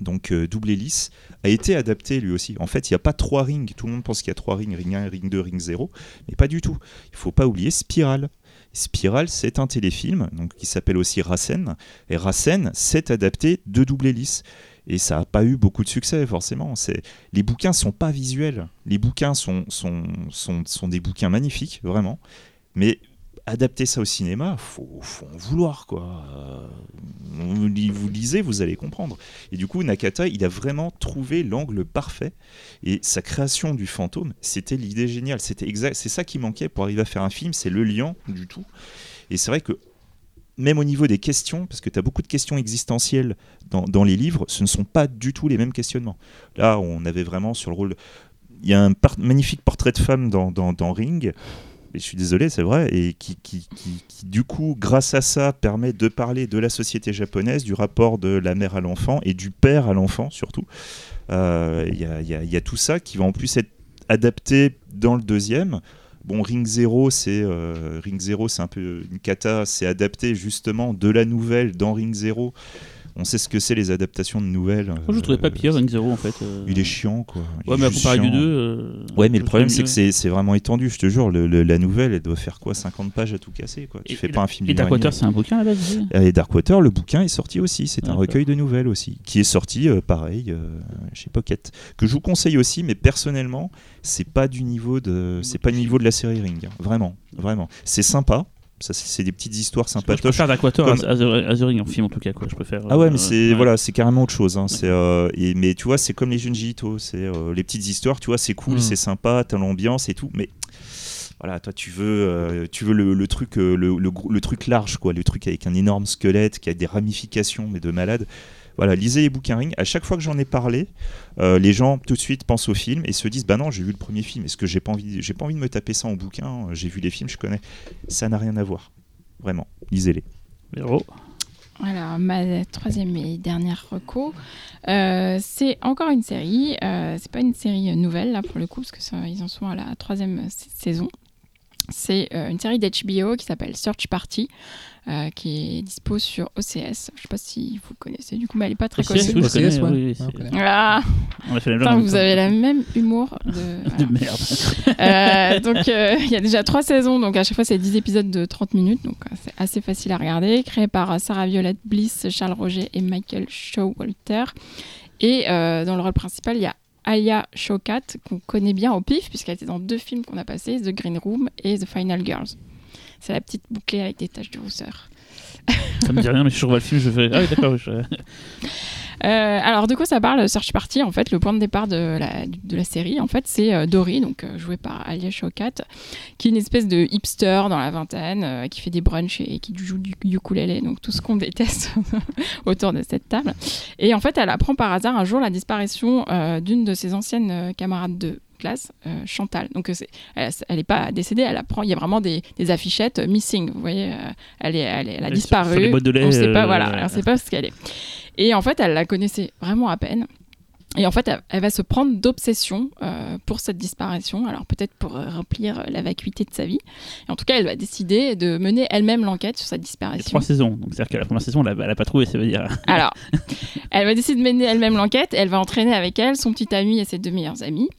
donc euh, Double Hélice, a été adapté lui aussi. En fait, il n'y a pas trois rings. Tout le monde pense qu'il y a trois rings, ring 1, ring 2, ring 0, mais pas du tout. Il faut pas oublier Spiral. Spiral, c'est un téléfilm donc, qui s'appelle aussi Rasen. Et Rasen, c'est adapté de Double Hélice. Et ça n'a pas eu beaucoup de succès, forcément. C'est... Les bouquins sont pas visuels. Les bouquins sont, sont, sont, sont des bouquins magnifiques, vraiment. Mais adapter ça au cinéma, faut, faut en vouloir, quoi. Euh, Vous, li- vous lisez, vous allez comprendre. Et du coup, Nakata, il a vraiment trouvé l'angle parfait. Et sa création du fantôme, c'était l'idée géniale. C'était exact. C'est ça qui manquait pour arriver à faire un film, c'est le lien du tout. Et c'est vrai que même au niveau des questions, parce que tu as beaucoup de questions existentielles dans, les livres, ce ne sont pas du tout les mêmes questionnements. Là, on avait vraiment sur le rôle. Il y a un magnifique portrait de femme dans, dans Ring. Je suis désolé, c'est vrai, et qui, qui, qui- du coup, grâce à ça, permet de parler de la société japonaise, du rapport de la mère à l'enfant et du père à l'enfant surtout. Euh, Il y, a, il y il y a tout ça qui va en plus être adapté dans le deuxième. Bon, Ring Zero, c'est euh, Ring Zero, c'est un peu une cata. C'est adapté justement de la nouvelle dans Ring Zero. On sait ce que c'est les adaptations de nouvelles. Moi, je le trouvais pas Euh, pire, Ring Zero en fait. euh. Il est chiant, quoi. Il Ouais, mais à comparer du chiant. 2. euh, Ouais, mais le problème, c'est que c'est vraiment étendu, je te jure. Le- le- la nouvelle, elle doit faire quoi 50 pages à tout casser, quoi. Tu Et- fais et pas un film Et Darkwater, c'est un bouquin à la base Et Darkwater, le bouquin est sorti aussi. C'est un D'accord. recueil de nouvelles aussi, qui est sorti, euh, pareil, euh, chez Pocket, que je vous conseille aussi. Mais personnellement, c'est pas du niveau de, c'est pas du niveau de la série Ring. hein. Vraiment, vraiment. C'est sympa. Ça, c'est c'est des petites histoires Je sympatoches. préfère Darkwater Comme- à, en film en tout cas. Quoi. Je préfère, Ah ouais, euh, mais c'est ouais. voilà, c'est carrément autre chose. hein. C'est euh, et- mais tu vois, c'est comme les Junji Ito, c'est euh, les petites histoires. Tu vois, c'est cool, Mm. c'est sympa, t'as l'ambiance et tout, mais voilà, toi tu veux, euh, tu veux le, le truc, euh, le, le truc large, quoi, le truc avec un énorme squelette qui a des ramifications, mais de malade. Voilà, lisez les bouquins Ring. À chaque fois que j'en ai parlé, euh, les gens tout de suite pensent au film et se disent bah non, j'ai vu le premier film. Est-ce que j'ai pas envie, j'ai pas envie de me taper ça en bouquin? J'ai vu les films, je connais. Ça n'a rien à voir, vraiment. Lisez-les. Véro. Voilà, ma troisième et dernière reco, euh, c'est encore une série. Euh, c'est pas une série nouvelle là pour le coup parce que ça, ils en sont à la troisième sa- saison. C'est euh, une série d'HBO qui s'appelle Search Party, euh, qui est dispo sur OCS. Je sais pas si vous connaissez du coup, mais elle est pas très OCS, connue. OCS, connais, ouais. oui, oui. Ah, On a fait la blague putain, en même vous avez le même humour de. De merde. Euh, donc euh, il y a déjà trois saisons, donc à chaque fois c'est 10 épisodes de 30 minutes, donc euh, c'est assez facile à regarder. Créé par Sarah Violette Bliss, Charles Roger et Michael Showalter. Et euh, dans le rôle principal, il y a Aya Shawkat, qu'on connaît bien au pif, puisqu'elle était dans deux films qu'on a passés, The Green Room et The Final Girls. C'est la petite bouclée avec des taches de rousseur. Ça me dit rien, mais je revois le film, je fais. Ah oui, d'accord. oui, je- alors, de quoi ça parle Search Party En fait, le point de départ de la, de la série, en fait, c'est Dory, donc jouée par Alia Shawkat, qui est une espèce de hipster dans la vingtaine, qui fait des brunchs et, qui joue du ukulélé, donc tout ce qu'on déteste autour de cette table. Et en fait, elle apprend par hasard un jour la disparition d'une de ses anciennes camarades de classe, euh, Chantal. Donc elle n'est pas décédée, elle apprend. Il y a vraiment des, affichettes euh, missing. Vous voyez, euh, elle, est, elle, a disparu. on ne sait pas, voilà, on sait pas ce qu'elle est. Et en fait, elle la connaissait vraiment à peine. Et en fait, elle, va se prendre d'obsession pour cette disparition, alors peut-être pour remplir la vacuité de sa vie. Et en tout cas, elle va décider de mener elle-même l'enquête sur cette disparition. Trois saisons, donc c'est-à-dire qu'à la première saison, elle n'a pas trouvé, ça veut dire. alors, elle va décider de mener elle-même l'enquête, elle va entraîner avec elle son petit ami et ses deux meilleurs amis.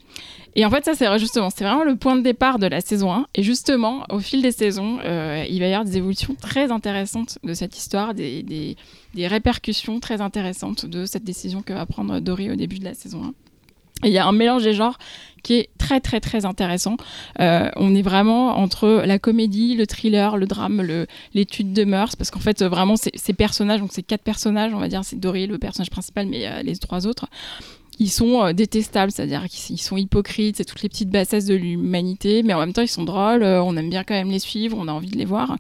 Et en fait, ça, c'est justement, c'est vraiment le point de départ de la saison 1. Et justement, au fil des saisons, euh, il va y avoir des évolutions très intéressantes de cette histoire, des, des, répercussions très intéressantes de cette décision que va prendre Dory au début de la saison 1. Et il y a un mélange des genres qui est très très très intéressant. Euh, on est vraiment entre la comédie, le thriller, le drame, l'étude de mœurs, parce qu'en fait vraiment ces, personnages, donc ces quatre personnages, on va dire, c'est Dory le personnage principal, mais euh, les trois autres, ils sont euh, détestables, c'est-à-dire qu'ils sont hypocrites, c'est toutes les petites bassesses de l'humanité, mais en même temps ils sont drôles, euh, on aime bien quand même les suivre, on a envie de les voir.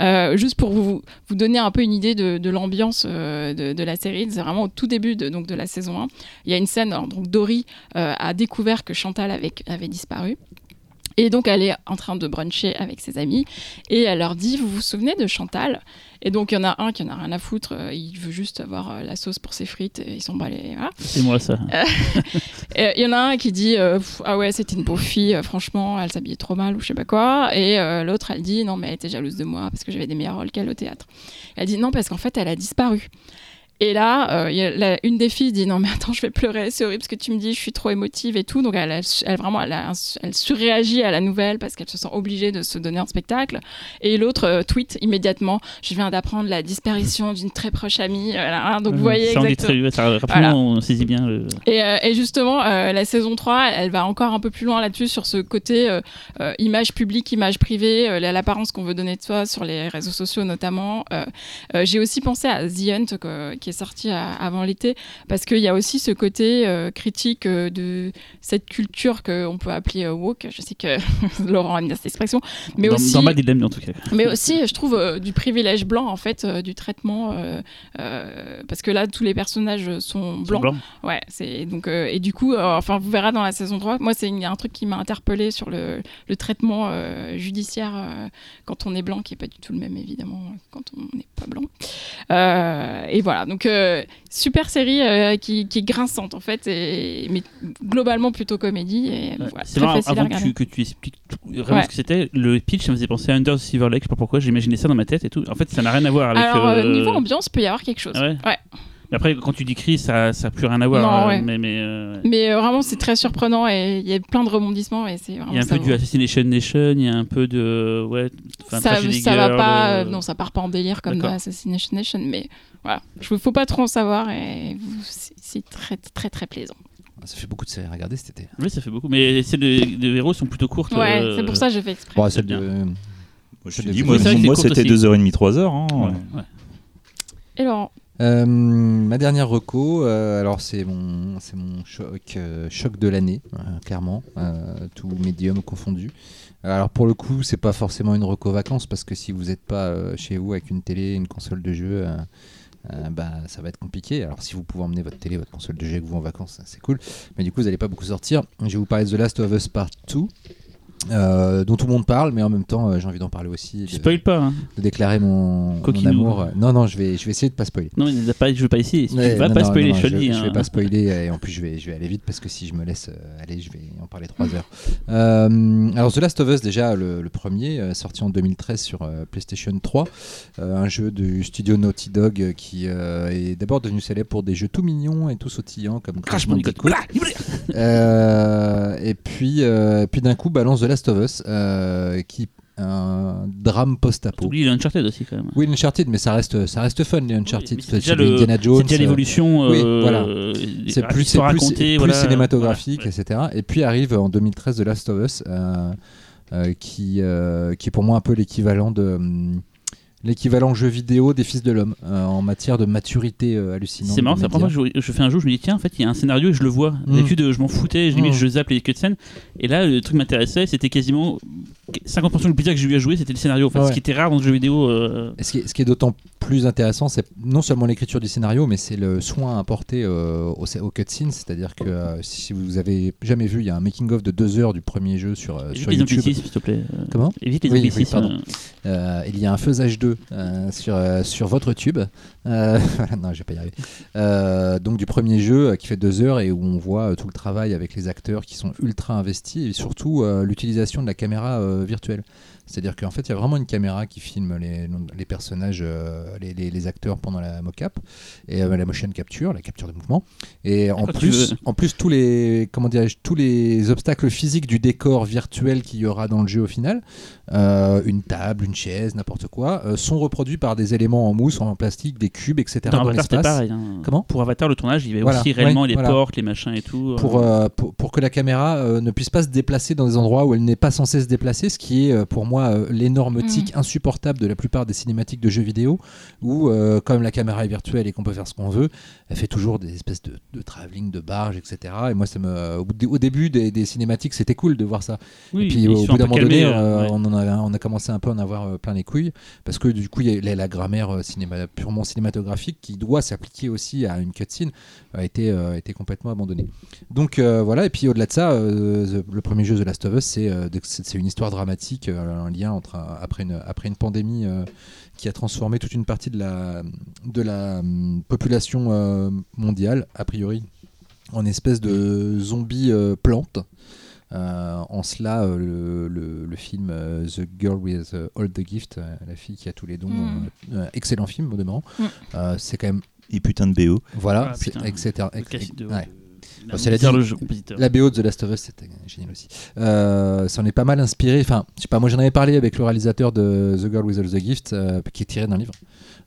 Euh, juste pour vous, donner un peu une idée de, l'ambiance de, la série, c'est vraiment au tout début de, donc de la saison 1. Il y a une scène, donc Dory a découvert que Chantal avait, avait disparu. Et donc elle est en train de bruncher avec ses amis et elle leur dit Vous vous souvenez de Chantal? Et donc il y en a un qui en a rien à foutre, euh, il veut juste avoir euh, la sauce pour ses frites et ils sont balés. Voilà. C'est moi ça. Il y en a un qui dit euh, Ah ouais, c'était une beau fille, franchement, elle s'habillait trop mal ou je sais pas quoi. Et l'autre elle dit Non, mais elle était jalouse de moi parce que j'avais des meilleurs rôles qu'elle au théâtre. Elle dit Non, parce qu'en fait elle a disparu. Et là, euh, une des filles dit non mais attends, je vais pleurer, c'est horrible ce que tu me dis, je suis trop émotive et tout. Donc elle, elle, vraiment, elle, surréagit à la nouvelle parce qu'elle se sent obligée de se donner un spectacle. Et l'autre euh, tweet immédiatement, je viens d'apprendre la disparition d'une très proche amie. Hein. donc vous voyez ça exactement. Très, rapidement, on saisit bien. Le... Et, euh, et, justement, la saison 3, elle va encore un peu plus loin là-dessus sur ce côté image publique, image privée, l'apparence qu'on veut donner de soi sur les réseaux sociaux notamment. J'ai aussi pensé à The Hunt qui est sorti avant l'été, parce qu'il y a aussi ce côté euh, critique euh, de cette culture qu'on peut appeler euh, woke. Je sais que Laurent aime bien cette expression, mais aussi dans ma dilemme en tout cas. Mais aussi, je trouve du privilège blanc en fait, du traitement, parce que là tous les personnages sont blancs. Ouais, c'est donc et du coup, enfin vous verrez dans la saison 3. Moi, c'est un truc qui m'a interpellé sur le, le traitement judiciaire quand on est blanc, qui est pas du tout le même évidemment quand on n'est pas blanc. et voilà, donc donc euh, super série euh, qui, qui, est grinçante en fait, et, mais globalement plutôt comédie. Et, c'est avant que tu, expliques vraiment ce que c'était, le pitch ça me faisait penser à Under the Silver Lake, je sais pas pourquoi, j'imaginais ça dans ma tête et tout. En fait ça n'a rien à voir avec... Alors euh, niveau ambiance, peut y avoir quelque chose. ouais. Après, quand tu dis cri, ça n'a plus rien à voir. Non, Mais, mais, mais vraiment, c'est très surprenant et il y a plein de rebondissements. Et il y a un peu du Assassination Nation, il y a un peu de. Ouais, ça, ça va pas. Non, ça part pas en délire comme dans Assassination Nation, mais voilà. Il faut pas trop en savoir et c'est très, très, très plaisant. Ça fait beaucoup de séries à regarder cet été. Oui, ça fait beaucoup. Mais celles de, héros sont plutôt courtes. Ouais, euh, c'est pour ça que je fais exprès. De... Moi, je dis, moi, c'était 2h30, 3h. Hein. Ouais, Et Laurent euh, ma dernière reco, euh, alors c'est mon, c'est mon choc, choc de l'année, clairement, tout médium confondu. Alors pour le coup, c'est pas forcément une reco vacances parce que si vous n'êtes pas chez vous avec une télé, une console de jeu, euh, bah, ça va être compliqué. Alors si vous pouvez emmener votre télé, votre console de jeu avec vous en vacances, c'est cool. Mais du coup, vous n'allez pas beaucoup sortir. Je vais vous parler de The Last of Us Part 2. Euh, dont tout le monde parle, mais en même temps, euh, j'ai envie d'en parler aussi. De, spoil pas. Hein. De déclarer mon, amour. Non, non, je vais, je vais essayer de pas spoiler. Non, il pas, je veux pas essayer. tu vas pas spoiler, je, je, dis, je vais hein. pas spoiler et en plus, je vais, je vais aller vite parce que si je me laisse aller, je vais en parler 3 heures. alors, The Last of Us, déjà, le, premier, sorti en 2013 sur PlayStation 3, un jeu du studio Naughty Dog qui est d'abord devenu célèbre pour des jeux tout mignons et tout sautillants comme Crash Bandicoot. et puis, puis d'un coup, balance Last of Us. Euh, qui un drame post-apo. Oublie Uncharted aussi quand même. Oui, Uncharted, mais ça reste, ça reste fun les Uncharted. c'est déjà, Indiana Jones. C'est déjà l'évolution. Euh, oui, voilà. C'est plus, c'est plus, plus cinématographique, etc. Et puis arrive en 2013 The Last of Us, euh, qui, qui est pour moi un peu l'équivalent de. L'équivalent jeu vidéo des fils de l'homme euh, en matière de maturité euh, hallucinante. C'est marrant, c'est la première fois que je, je fais un jeu, je me dis tiens, en fait, il y a un scénario et je le vois. Mm. D'habitude, euh, je m'en foutais, je, limite, Mm. je zappe les cutscenes. Et là, le truc m'intéressait, c'était quasiment 50% du plaisir que j'ai eu à jouer, c'était le scénario. En fait, Ouais. Ce qui était rare dans le jeu vidéo. euh, Et Ce qui est, ce qui est d'autant plus intéressant, c'est non seulement l'écriture du scénario, mais c'est le soin apporté euh, au, au cutscene. C'est-à-dire que euh, si vous avez jamais vu, il y a un making-of de deux heures du premier jeu sur, euh, sur YouTube. s'il te plaît. Euh, Comment? Évite les Oui, oui, pardon. Euh, il y a un faisage 2 euh, sur, euh, sur votre tube. Euh, non, je pas y arriver. Donc du premier jeu qui fait deux heures et où on voit tout le travail avec les acteurs qui sont ultra investis et surtout l'utilisation de la caméra virtuelle. C'est-à-dire qu'en fait, il y a vraiment une caméra qui filme les, les personnages, euh, les, les- les acteurs pendant la mocap et euh, la motion capture, la capture de mouvement. Et en tu plus, en plus tous les comment dirais-je, tous les obstacles physiques du décor virtuel qu'il y aura dans le jeu au final, euh, une table, une chaise, n'importe quoi, sont reproduits par des éléments en mousse, en plastique, des cubes, etc. Dans dans Avatar, pareil. hein. Comment Pour Avatar, le tournage, il y avait Voilà, aussi réellement ouais, les voilà. portes, les machins et tout. Pour, pour, pour que la caméra ne puisse pas se déplacer dans des endroits où elle n'est pas censée se déplacer, ce qui est pour moi euh, l'énorme Mm. tic insupportable de la plupart des cinématiques de jeux vidéo, où euh, comme la caméra est virtuelle et qu'on peut faire ce qu'on veut, elle fait toujours des espèces de, de travelling, de barges, etc. Et moi, ça me, au, début des, des cinématiques, c'était cool de voir ça. Oui, et puis au bout un d'un moment donné, euh, ouais. on, en a, on a commencé un peu à en avoir plein les couilles, parce que du coup, il y a la, la grammaire cinéma, purement cinématographique qui doit s'appliquer aussi à une cutscene a été, euh, a été complètement abandonnée. Donc euh, voilà, et puis au-delà de ça, euh, The- le premier jeu The Last of Us, c'est une histoire dramatique, un lien entre un- après, une, après une pandémie qui a transformé toute une partie de la, de la hum, population mondiale, a priori, en espèce de zombie plante. Euh, en cela, euh, le, le- le film euh, The Girl with All the Gift, la fille qui a tous les dons, Mm. excellent film au demeurant. Mm. C'est quand même, Et putain de BO. voilà, Ah, putain. etc. De- ouais. de- le jeu compositeur. La BO de The Last of Us, c'était génial aussi. Euh, ça en est pas mal inspiré. Enfin, je sais pas, moi j'en avais parlé avec le réalisateur de The Girl with All the Gift, euh, qui est tiré d'un livre.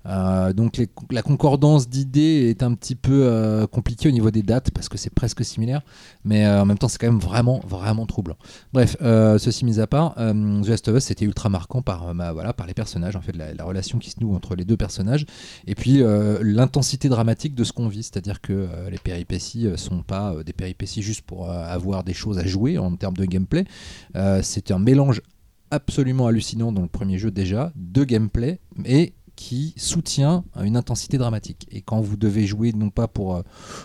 Euh, donc la concordance d'idées est un petit peu euh, compliquée au niveau des dates parce que c'est presque similaire, mais euh, en même temps c'est quand même vraiment vraiment troublant. Bref, ceci mis à part, The Last of Us c'était ultra marquant par voilà par les personnages en fait la, la relation qui se noue entre les deux personnages et puis l'intensité dramatique de ce qu'on vit, c'est-à-dire que les péripéties sont pas des péripéties juste pour avoir des choses à jouer en termes de gameplay. C'est un mélange absolument hallucinant dans le premier jeu déjà de gameplay et qui soutient une intensité dramatique. Et quand vous devez jouer non pas pour, euh,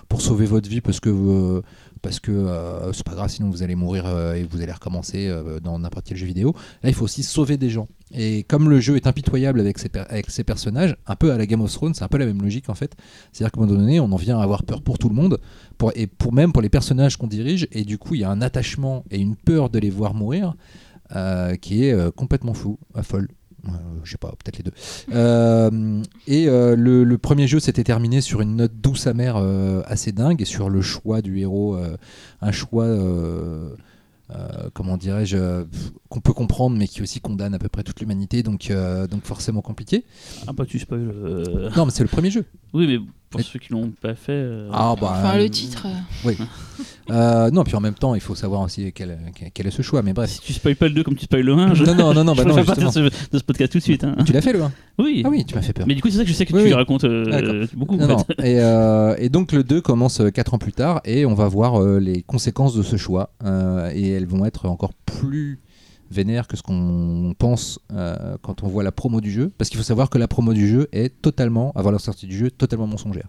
pour sauver votre vie parce que euh, parce que euh, c'est pas grave sinon vous allez mourir et vous allez recommencer dans n'importe quel jeu vidéo. Là, il faut aussi sauver des gens. Et comme le jeu est impitoyable avec ses, avec ses personnages, un peu à la Game of Thrones, c'est un peu la même logique en fait. C'est-à-dire qu'à un moment donné, on en vient à avoir peur pour tout le monde, pour, et pour même pour les personnages qu'on dirige, et du coup, il y a un attachement et une peur de les voir mourir qui est complètement fou, euh, Euh, je sais pas, peut-être les deux. Euh, et euh, le, le premier jeu s'était terminé sur une note douce amère euh, assez dingue et sur le choix du héros, un choix, comment dirais-je, qu'on peut comprendre mais qui aussi condamne à peu près toute l'humanité, donc, donc forcément compliqué. Ah bah tu spoil. Non, mais c'est le premier jeu. Oui, mais pour Mais- ceux qui l'ont pas fait. euh, Ah, bah, Enfin, euh, le titre. euh, Euh, non, puis en même temps, il faut savoir aussi quel, quel- est ce choix. Mais bref. Si tu spoil pas le 2 comme tu spoil le 1, je. Non, non, non, non, je bah non, préfère partir de ce, de ce podcast tout de suite. hein. Tu l'as fait le 1 Oui. Ah oui, tu m'as fait peur. Mais du coup, c'est ça que je sais que Oui, tu oui. racontes euh, D'accord. beaucoup. Non, en non. Et, euh, et donc le 2 commence 4 ans plus tard et on va voir euh, les conséquences de ce choix. Euh, et elles vont être encore plus vénères que ce qu'on pense euh, quand on voit la promo du jeu. Parce qu'il faut savoir que la promo du jeu est totalement, avant la sortie du jeu, totalement mensongère.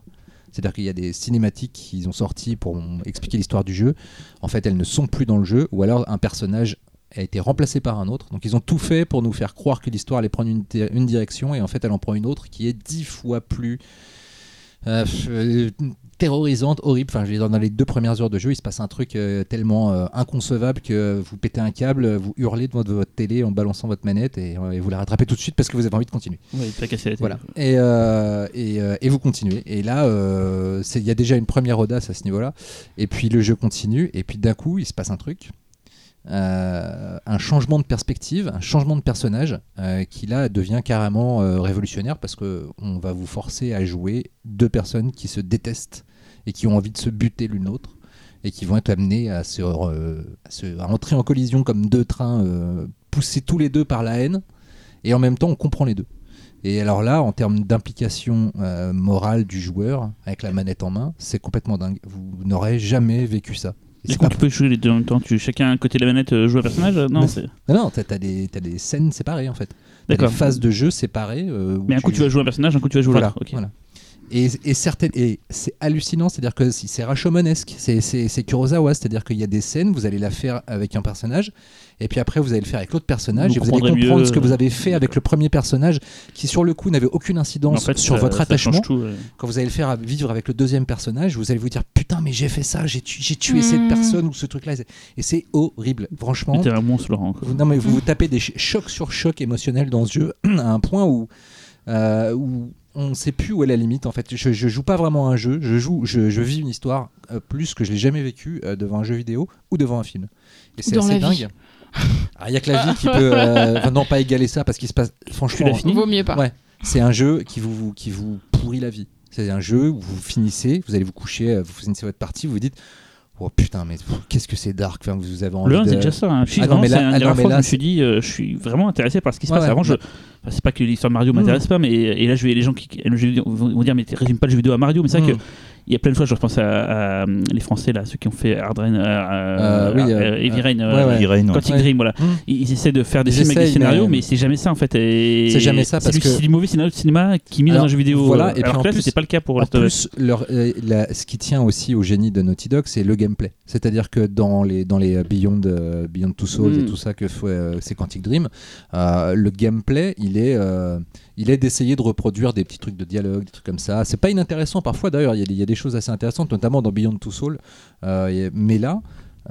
C'est-à-dire qu'il y a des cinématiques qu'ils ont sorties pour expliquer l'histoire du jeu. En fait, elles ne sont plus dans le jeu, ou alors un personnage a été remplacé par un autre. Donc ils ont tout fait pour nous faire croire que l'histoire allait prendre une, une direction, et en fait elle en prend une autre qui est dix fois plus euh, euh, terrorisante, horrible. Enfin, dans les deux premières heures de jeu, il se passe un truc euh, tellement inconcevable que vous pétez un câble, vous hurlez devant votre télé en balançant votre manette et, et vous la rattrapez tout de suite parce que vous avez envie de continuer. La tête. Voilà. Et, et, et vous continuez. Et là, il y a déjà une première audace à ce niveau-là. Et puis le jeu continue. Et puis d'un coup, il se passe un truc. Euh, un changement de perspective, un changement de personnage euh, qui là devient carrément euh, révolutionnaire parce que on va vous forcer à jouer deux personnes qui se détestent et qui ont envie de se buter l'une l'autre et qui vont être amenées à, se, à, à entrer en collision comme deux trains poussés tous les deux par la haine et en même temps on comprend les deux. Et alors là, en termes d'implication morale du joueur avec la manette en main, c'est complètement dingue. Vous n'aurez jamais vécu ça. C'est quand pas- tu peux jouer les deux en même temps, tu, chacun à côté de la manette euh, joue un personnage Non. Non, non, t'as as des, t'as des scènes séparées en fait. D'accord. des phases de jeu séparées. euh, Mais un coup tu vas jouer un personnage, un coup tu vas jouer Voilà, l'autre. Voilà. Et, et, certaines, et c'est hallucinant, c'est-à-dire que si- c'est Rashomonesque, c'est, c'est, c'est Kurosawa, c'est-à-dire qu'il y a des scènes, vous allez la faire avec un personnage, et puis après vous allez le faire avec l'autre personnage, Vous et vous allez comprendre mieux, ce que vous euh, avez fait avec le premier personnage, qui sur le coup n'avait aucune En incidence fait, sur ça- votre ça attachement. change tout, ouais. Quand vous allez le faire vivre avec le deuxième personnage, vous allez vous dire putain mais j'ai fait ça, j'ai, tu- j'ai tué cette Mm. personne ou ce truc-là, et c'est- horrible, franchement. T'es un monstre, Laurent. quoi. Non, mais vous vous tapez des ch- chocs sur chocs émotionnels dans ce jeu à un point où, euh, où on ne sait plus où est la limite. En fait, je, je joue pas vraiment à un jeu, je joue, je, je vis une histoire euh, plus que je l'ai jamais vécu euh, devant un jeu vidéo ou devant un film. Et c'est assez dingue. Il y a que la vie qui peut, euh, enfin, non pas égaler ça parce qu'il se passe. Franchement, l'as fini Vaut mieux pas. Ouais. c'est un jeu qui vous qui vous pourrit la vie. C'est un jeu où vous finissez, vous allez vous coucher, euh, vous finissez votre partie, vous vous dites. Oh putain, mais qu'est-ce que c'est dark. Enfin, vous avez envie Le 1, de... c'est déjà ça. Hein. Puis, Ah non, mais là- la ah fois là, je me suis dit, euh, je suis vraiment intéressé par ce qui se Ouais, passe. ouais. Avant, je... enfin, c'est pas que l'histoire de Mario Mm. m'intéresse pas, mais et là, je vais les gens qui aiment le jeu vidéo vont dire, mais tu résumes pas le jeu vidéo à Mario. Mais c'est vrai Mm. que il y a plein de fois, je repense à, à, les Français là, ceux qui ont fait Hard Rain, euh, Euh, oui, euh, euh, Heavy Rain, ouais, euh, ouais. Heavy Rain, ouais. Quantic Ouais. Dream, voilà. Mm. Ils, ils essaient de faire des Ils films avec des essayent, scénarios, mais- mais, c'est jamais ça en fait. C'est jamais ça, parce que- c'est du mauvais scénario de cinéma qui mis dans un jeu vidéo. voilà, euh, et puis alors en que là, plus- c'était pas le cas pour En plus, leur- euh, la- ce qui tient aussi au génie de Naughty Dog, c'est le gameplay. C'est-à-dire que dans les, dans les euh, Beyond, euh, Beyond Two Souls Mm. et tout ça que fait euh, c'est Quantic Dream, euh, le gameplay, il euh, il est d'essayer de reproduire des petits trucs de dialogue, des trucs comme ça. C'est pas inintéressant parfois, d'ailleurs, il y, a des- choses assez intéressantes, notamment dans Beyond Two Souls. Euh, mais là,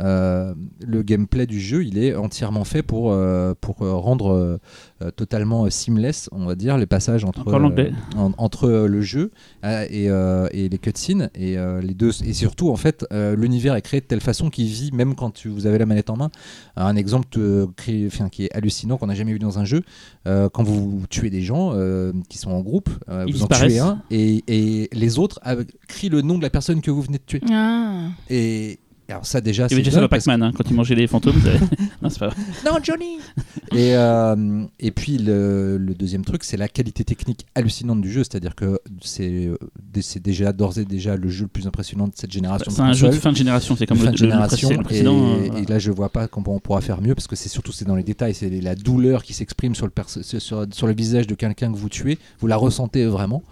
euh, le gameplay du jeu, il est entièrement fait pour, euh, pour euh, rendre euh, totalement seamless, on va dire, les passages entre, euh, en- entre le jeu euh, et, euh, et les cutscenes et euh, les deux et surtout en fait euh, l'univers est créé de telle façon qu'il vit même quand tu, vous avez la manette en main. Un exemple euh, créé- enfin, qui est hallucinant qu'on n'a jamais vu dans un jeu euh, quand vous tuez des gens euh, qui sont en groupe, euh, vous en tuez un et, et les autres crient le nom de la personne que vous venez de tuer. Ah. Et alors ça déjà Il y c'est avait déjà ça Pac-Man hein, quand il mangeait les fantômes. non, c'est pas vrai. non, Johnny et, euh, et puis le, le deuxième truc, c'est la qualité technique hallucinante du jeu. C'est-à-dire que c'est euh, c'est déjà d'ores et déjà le jeu le plus impressionnant de cette génération C'est un jeu de fin de génération, c'est comme fin le, de génération précédent- le précédent. et, euh, voilà. et là je vois pas comment on pourra faire mieux parce que c'est surtout c'est dans les détails c'est la douleur qui s'exprime sur le sur, le visage de quelqu'un que vous tuez vous la ressentez vraiment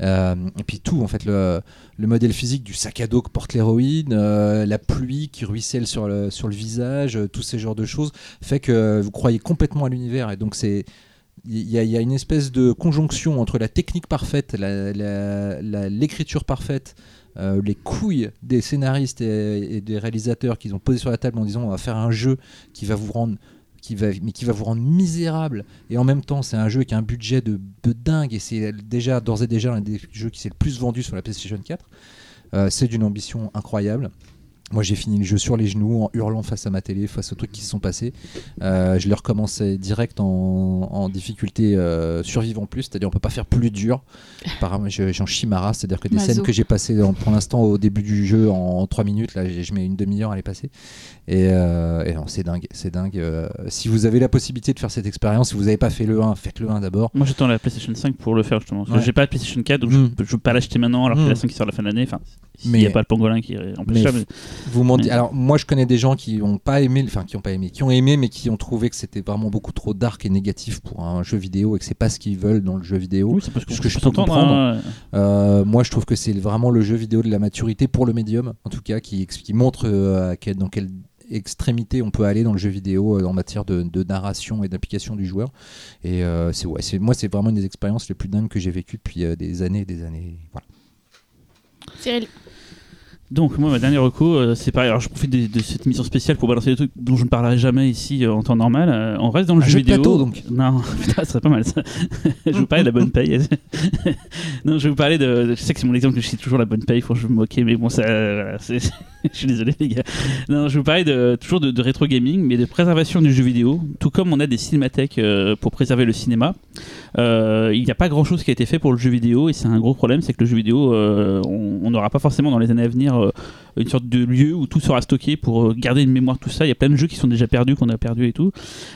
et puis tout en fait le, le modèle physique du sac à dos que porte l'héroïne euh, la pluie qui ruisselle sur le, sur le visage euh, tous ces genres de choses fait que vous croyez complètement à l'univers. Et donc c'est il y, y a une espèce de conjonction entre la technique parfaite, l'écriture parfaite, euh, les couilles des scénaristes et, et des réalisateurs qu'ils ont posé sur la table en disant on va faire un jeu qui va vous rendre qui va, mais qui va vous rendre misérable. Et en même temps c'est un jeu qui a un budget de, dingue et c'est déjà d'ores et déjà un des jeux qui s'est le plus vendu sur la PlayStation 4 Euh, c'est d'une ambition incroyable moi j'ai fini le jeu sur les genoux en hurlant face à ma télé face aux trucs qui se sont passés euh, je l'ai recommencé direct en, en difficulté euh, survivant plus, c'est-à-dire on peut pas faire plus dur. J'en chie ma race, c'est-à-dire que des scènes que j'ai passées en- pour l'instant au début du jeu en 3 minutes, là je mets une demi-heure à les passer. Et, euh, et c'est dingue, c'est dingue. Euh, si vous avez la possibilité de faire cette expérience, si vous n'avez pas fait le 1, faites le 1 d'abord. Moi j'attends la PlayStation 5 pour le faire justement. Ouais. j'ai pas de PlayStation 4 donc Mm. je, peux, je peux pas l'acheter maintenant alors que Mm. la 5 qui sort à la fin de l'année. Enfin, Mais- n'y a pas le pangolin qui empêche ça. mais- Vous m'en Mais- dites- Alors moi je connais des gens qui ont pas aimé, enfin qui ont pas aimé, qui ont aimé mais qui ont trouvé que c'était vraiment beaucoup trop dark et négatif pour un jeu vidéo et que c'est pas ce qu'ils veulent dans le jeu vidéo. Oui, c'est parce que, Ce que je peux comprendre. hein. Euh, moi, je trouve que c'est vraiment le jeu vidéo de la maturité pour le médium, en tout cas, qui, montre euh, à quel- dans quelle extrémité on peut aller dans le jeu vidéo euh, en matière de, de narration et d'implication du joueur. Et euh, c'est ouais, moi, c'est vraiment une des expériences les plus dingues que j'ai vécues depuis euh, des années et des années. Voilà. Cyril. Donc, moi, ma dernière reco, euh, c'est pareil. Alors, je profite de, de cette mission spéciale pour balancer des trucs dont je ne parlerai jamais ici euh, en temps normal. Euh, on reste dans le Un jeu, jeu de vidéo. plateau, donc. Non, putain, ça serait pas mal ça. je vais vous parler de la bonne paye. non, je vais vous parler de. Je sais que c'est mon exemple que je cite toujours la bonne paye, faut que je me moquer, mais bon, ça. voilà, c'est- je suis désolé, les gars. Non, je vous parler de, toujours de, rétro gaming, mais de préservation du jeu vidéo. Tout comme on a des cinémathèques euh, pour préserver le cinéma, euh, il n'y a pas grand chose qui a été fait pour le jeu vidéo, et c'est un gros problème, c'est que le jeu vidéo, euh, on n'aura pas forcément dans les années à venir une sorte de lieu où tout sera stocké pour garder une mémoire tout ça. Il y a plein de jeux qui sont déjà perdus, qu'on a perdus et tout.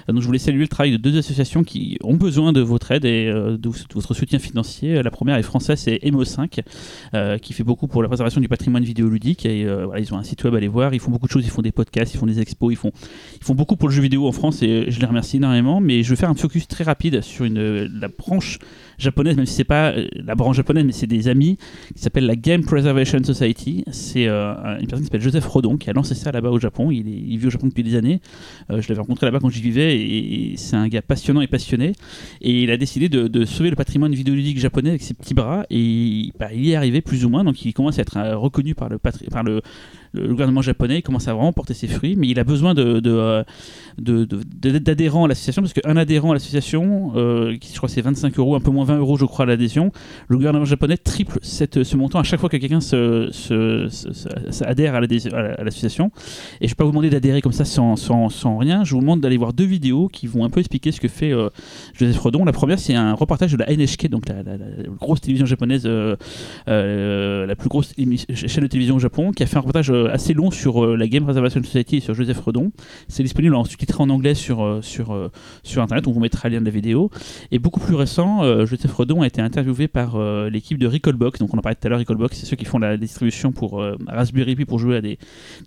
donc je voulais saluer le travail de deux associations qui ont besoin de votre aide et de votre soutien financier. La première est française, c'est Emo5 qui fait beaucoup pour la préservation du patrimoine vidéoludique. Et ils ont un site web à aller voir. Ils font beaucoup de choses. Ils font des podcasts, ils font des expos, ils font, ils font beaucoup pour le jeu vidéo en France et je les remercie énormément. Mais je vais faire un focus très rapide sur une, la branche japonaise, même si c'est pas euh, la branche japonaise, mais c'est des amis, qui s'appelle la Game Preservation Society. C'est euh, une personne qui s'appelle Joseph Rodon, qui a lancé ça là-bas au Japon. Il, est, il vit au Japon depuis des années. Euh, je l'avais rencontré là-bas quand j'y vivais, et, c'est un gars passionnant et passionné. Et il a décidé de, sauver le patrimoine vidéoludique japonais avec ses petits bras, et bah, il y est arrivé plus ou moins, donc il commence à être reconnu par le, par le, le gouvernement japonais commence à vraiment porter ses fruits, mais il a besoin de, d'adhérents à l'association, parce qu'un adhérent à l'association, qui je crois c'est 25 euros, un peu moins 20 euros, je crois, à l'adhésion. Le gouvernement japonais triple ce montant à chaque fois que quelqu'un se, adhère à l'association. Et je ne vais pas vous demander d'adhérer comme ça sans, rien. Je vous demande d'aller voir deux vidéos qui vont un peu expliquer ce que fait euh, Joseph Rodon. La première, c'est un reportage de la NHK, donc la, grosse télévision japonaise, euh, euh, la plus grosse chaîne de télévision au Japon, qui a fait un reportage assez long sur la Game Reservation Society et sur Joseph Redon. C'est disponible en sous-titré en anglais sur, sur, sur Internet. On vous mettra le lien de la vidéo. Et beaucoup plus récent, Joseph Redon a été interviewé par euh, l'équipe de Recallbox. Donc on en parlait tout à l'heure, Recallbox, c'est ceux qui font la distribution pour euh, Raspberry Pi pour jouer à des,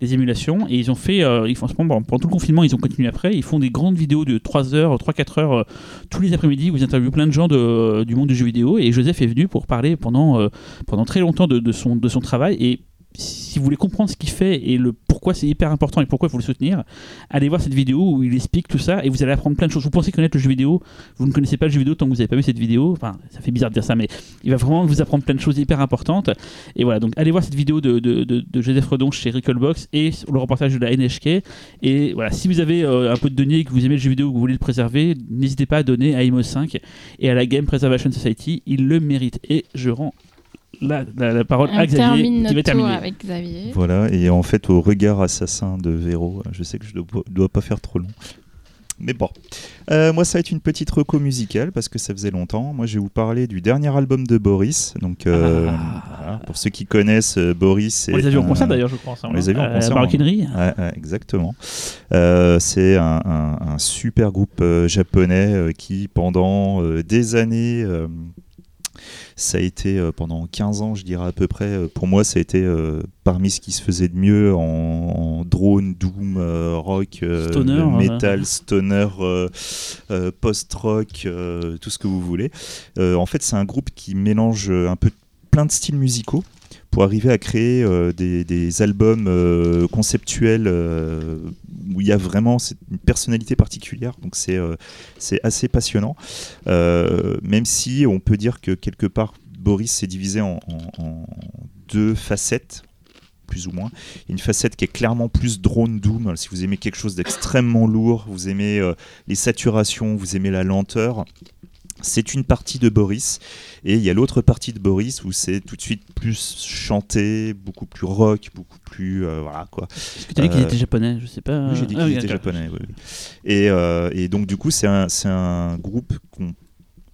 émulations. Et ils ont fait, euh, ils font, pendant tout le confinement, ils ont continué après. Ils font des grandes vidéos de 3 heures, 3-4 heures tous les après-midi où ils interviewent plein de gens de, du monde du jeu vidéo. Et Joseph est venu pour parler pendant, pendant très longtemps de, de, son, de son travail. Et si vous voulez comprendre ce qu'il fait et le pourquoi c'est hyper important et pourquoi il faut le soutenir, allez voir cette vidéo où il explique tout ça et vous allez apprendre plein de choses. Vous pensez connaître le jeu vidéo, vous ne connaissez pas le jeu vidéo tant que vous n'avez pas vu cette vidéo. Enfin, ça fait bizarre de dire ça, mais il va vraiment vous apprendre plein de choses hyper importantes. Et voilà, donc allez voir cette vidéo de, Joseph Redon chez Recallbox et le reportage de la NHK. Et voilà, si vous avez euh, un peu de données, que vous aimez le jeu vidéo, que vous voulez le préserver, n'hésitez pas à donner à Imo 5 et à la Game Preservation Society. Il le mérite. Et je rends la, la, parole à Xavier qui va terminer. Avec Xavier. Voilà, et en fait, au regard assassin de Véro, je sais que je ne dois, pas faire trop long. Mais bon. Euh, moi, ça va être une petite reco musicale parce que ça faisait longtemps. Moi, je vais vous parler du dernier album de Boris. Donc, euh, ah. pour ceux qui connaissent euh, Boris. On les a vus en concert d'ailleurs, je crois. On les a vus en concert. Ouais, exactement. c'est un, un, super groupe japonais qui, pendant des années, ça a été euh, pendant 15 ans, je dirais à peu près, euh, pour moi, ça a été euh, parmi ce qui se faisait de mieux en, drone, doom, rock, stoner, metal, stoner, post-rock, tout ce que vous voulez. en fait, c'est un groupe qui mélange un peu plein de styles musicaux pour arriver à créer euh, des, albums euh, conceptuels euh, où il y a vraiment une personnalité particulière. Donc c'est c'est assez passionnant. même si on peut dire que quelque part Boris s'est divisé en, deux facettes plus ou moins. une facette qui est clairement plus drone doom. Si vous aimez quelque chose d'extrêmement lourd, vous aimez les saturations, vous aimez la lenteur, c'est une partie de Boris et il y a l'autre partie de Boris où c'est tout de suite plus chanté, beaucoup plus rock, beaucoup plus euh, voilà quoi. Est-ce que tu as dit qu'il était japonais? Je sais pas. Oui, j'ai dit qu'il ah était japonais. Oui, Et, euh, et, donc du coup c'est un, un groupe qu'on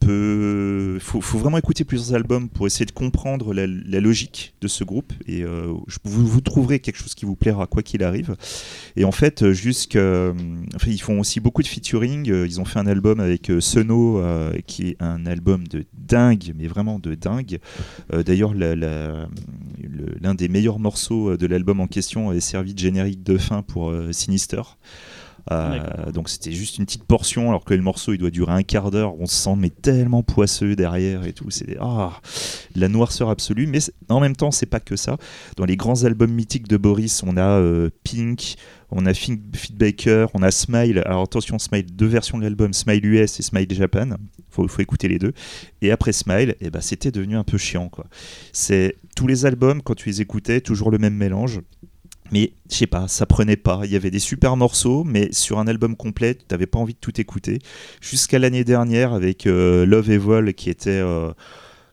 il faut, vraiment écouter plusieurs albums pour essayer de comprendre la, logique de ce groupe et euh, vous, trouverez quelque chose qui vous plaira quoi qu'il arrive. Et en fait, jusqu'à, enfin, ils font aussi beaucoup de featuring. Ils ont fait un album avec euh, Sono qui est un album de dingue, mais vraiment de dingue. Euh, d'ailleurs, l'un des meilleurs morceaux de l'album en question est servi de générique de fin pour Sinister. Euh, donc c'était juste une petite portion, alors que le morceau il doit durer un quart d'heure. On se sent mais tellement poisseux derrière et tout. C'est ah, la noirceur absolue. Mais en même temps, c'est pas que ça. Dans les grands albums mythiques de Boris, on a euh, Pink, on a Feedbaker, on a Smile. Alors attention, Smile, deux versions de l'album, Smile US et Smile Japan. Faut, faut écouter les deux. Et après Smile, eh ben, c'était devenu un peu chiant. C'est tous les albums quand tu les écoutais, toujours le même mélange. Mais je sais pas, ça prenait pas. Il y avait des super morceaux, mais sur un album complet, tu pas envie de tout écouter. Jusqu'à l'année dernière avec euh, Love Evil qui était, euh,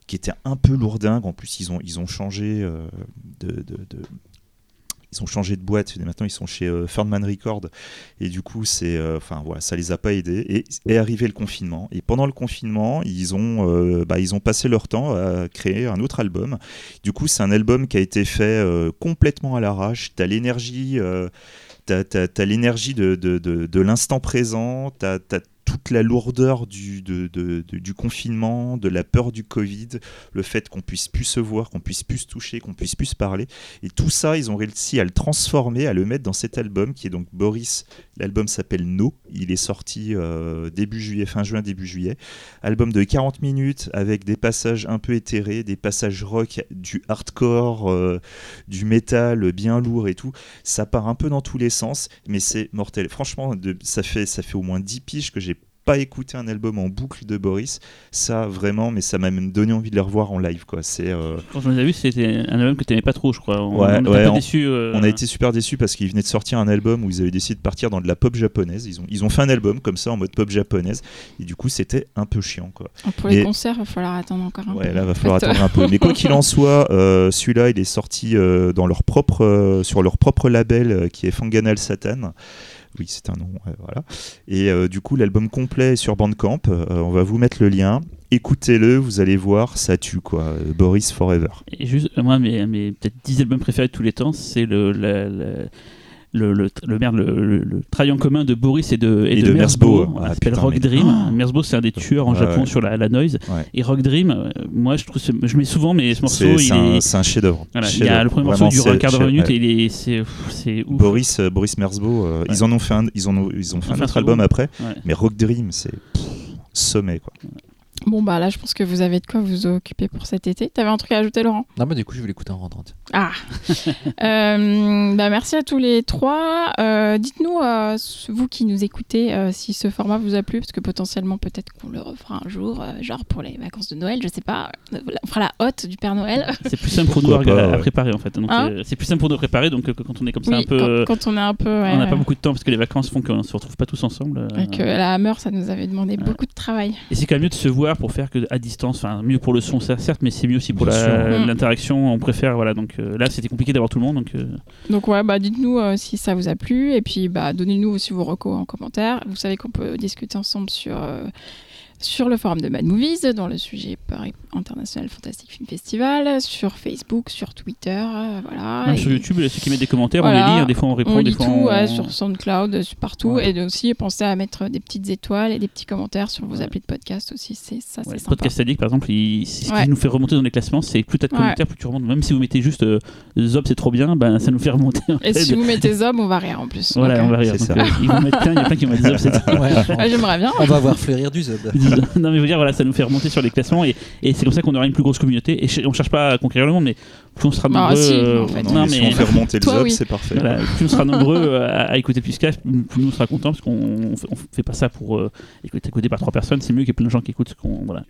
qui était un peu lourdingue. En plus, ils ont, ils ont changé euh, de, ils ont changé de boîte. Maintenant, ils sont chez euh, Ferdman Record. Et du coup, c'est, euh, enfin voilà, ça les a pas aidés. Et est arrivé le confinement. Et pendant le confinement, ils ont, euh, bah, ils ont passé leur temps à créer un autre album. Du coup, c'est un album qui a été fait complètement à l'arrache. T'as l'énergie. T'as, as, l'énergie de, de, de, l'instant présent, t'as, as toute la lourdeur du, confinement, de la peur du Covid, le fait qu'on puisse plus se voir, qu'on puisse plus se toucher, qu'on puisse plus se parler. Et tout ça, ils ont réussi à le transformer, à le mettre dans cet album qui est donc Boris. L'album s'appelle No. Il est sorti euh, début juillet, fin juin, début juillet. Album de 40 minutes avec des passages un peu éthérés, des passages rock, du hardcore, euh, du métal bien lourd et tout. Ça part un peu dans tous les sens, mais c'est mortel. Franchement, ça, fait, ça fait au moins 10 piges que j'ai pas écouté un album en boucle de Boris. Ça, vraiment, mais ça m'a même donné envie de les revoir en live. Quoi. C'est, euh, Quand je les ai vus, c'était un album que tu n'aimais pas trop, je crois. On, ouais, on, ouais, euh. on a été super déçus parce qu'ils venaient de sortir un album où ils avaient décidé de partir dans de la pop japonaise. Ils ont, ils ont fait un album comme ça en mode pop japonaise. Et du coup, c'était un peu chiant. Quoi. Pour les concerts, il va falloir attendre encore un ouais, peu. là, il va falloir attendre un peu. Mais quoi qu'il en soit, euh, celui-là, il est sorti dans leur propre, sur leur propre label qui est Fanganal Satan. Oui, c'est un nom, voilà. Et euh, du coup, l'album complet est sur Bandcamp. Euh, on va vous mettre le lien. Écoutez-le, vous allez voir, ça tue quoi. Euh, Boris Forever. Et juste, moi, mes, mes peut-être 10 albums préférés de tous les temps, c'est le, le le, le, le, merde, le, le, travail en commun de Boris et de, et, de, Merzbo, ah, s'appelle Rock Dream. Oh Merzbo, c'est un des tueurs en Japon sur la, la noise. Et Rock Dream, euh, moi, je trouve, je mets souvent, mais ce morceau, c'est un, un chef-d'œuvre. Voilà, il y a le premier morceau dure un quart d'heure minute et il est, c'est, c'est ouf. Boris, euh, Boris Merzbo, euh, ils en ont fait un, ils ont, ils ont fait un autre album après, mais Rock Dream, c'est sommet quoi. Bon, bah là, je pense que vous avez de quoi vous occuper pour cet été. T'avais un truc à ajouter, Laurent? Non, bah du coup, je vais l'écouter en rentrant. Ah euh, bah, Merci à tous les trois. Euh, dites-nous, euh, vous qui nous écoutez, euh, si ce format vous a plu, parce que potentiellement, peut-être qu'on le refera un jour, euh, genre pour les vacances de Noël, je sais pas. On fera la hotte du Père Noël. C'est plus simple pour nous à, à, préparer, en fait. Hein c'est plus simple pour nous préparer, donc quand on est comme ça oui, un peu. Quand, quand, on est un peu. Ouais, on n'a pas beaucoup de temps, parce que les vacances font qu'on se retrouve pas tous ensemble. Et que la Hammer, ça nous avait demandé beaucoup de travail. Et c'est quand même mieux de se voir pour faire que à distance enfin mieux pour le son certes, mais c'est mieux aussi pour mm. l'interaction. On préfère, voilà. Donc euh, là, c'était compliqué d'avoir tout le monde. Donc, euh. donc ouais, bah dites-nous euh, si ça vous a plu et puis bah donnez-nous aussi vos recos en commentaire. Vous savez qu'on peut discuter ensemble sur sur le forum de Mad Movies, dans le sujet Paris International Fantastic Film Festival, sur Facebook, sur Twitter, euh, voilà. Même sur YouTube, ceux qui mettent des commentaires, on les lit, hein, des fois on répond, on des lit fois tout, on... ouais, sur SoundCloud, partout, et aussi pensez à mettre des petites étoiles et des petits commentaires sur vos applis de podcast aussi, c'est ça, c'est sympa. Podcast Addict, par exemple, il, ce qui nous fait remonter dans les classements, c'est plus t'as de commentaires, plus tu remontes. Même si vous mettez juste euh, Zob, c'est trop bien, ben ça nous fait remonter. et si vous mettez Zob, on va rire en plus. Voilà, on va rire. Euh, ils vont mettre plein, il y a plein qui vont mettre Zob, c'est J'aimerais bien. On va voir fleurir du Zob. non mais vous dire, voilà, ça nous fait remonter sur les classements et, et c'est comme ça qu'on aura une plus grosse communauté. Et on cherche pas à conquérir le monde, mais plus on sera ah, nombreux. si, en fait. non, non, mais si on fait remonter le zob, c'est parfait. Voilà, plus on sera nombreux à, à, écouter podcast, plus nous on sera contents parce qu'on fait, on fait pas ça pour euh, écouter, écouter par trois personnes. C'est mieux qu'il y ait plein de gens qui écoutent. Qu'on, voilà.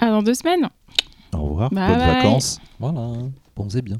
Dans deux semaines. Au revoir. Bye Bonnes bye. vacances. Voilà. Bon, c'est bien.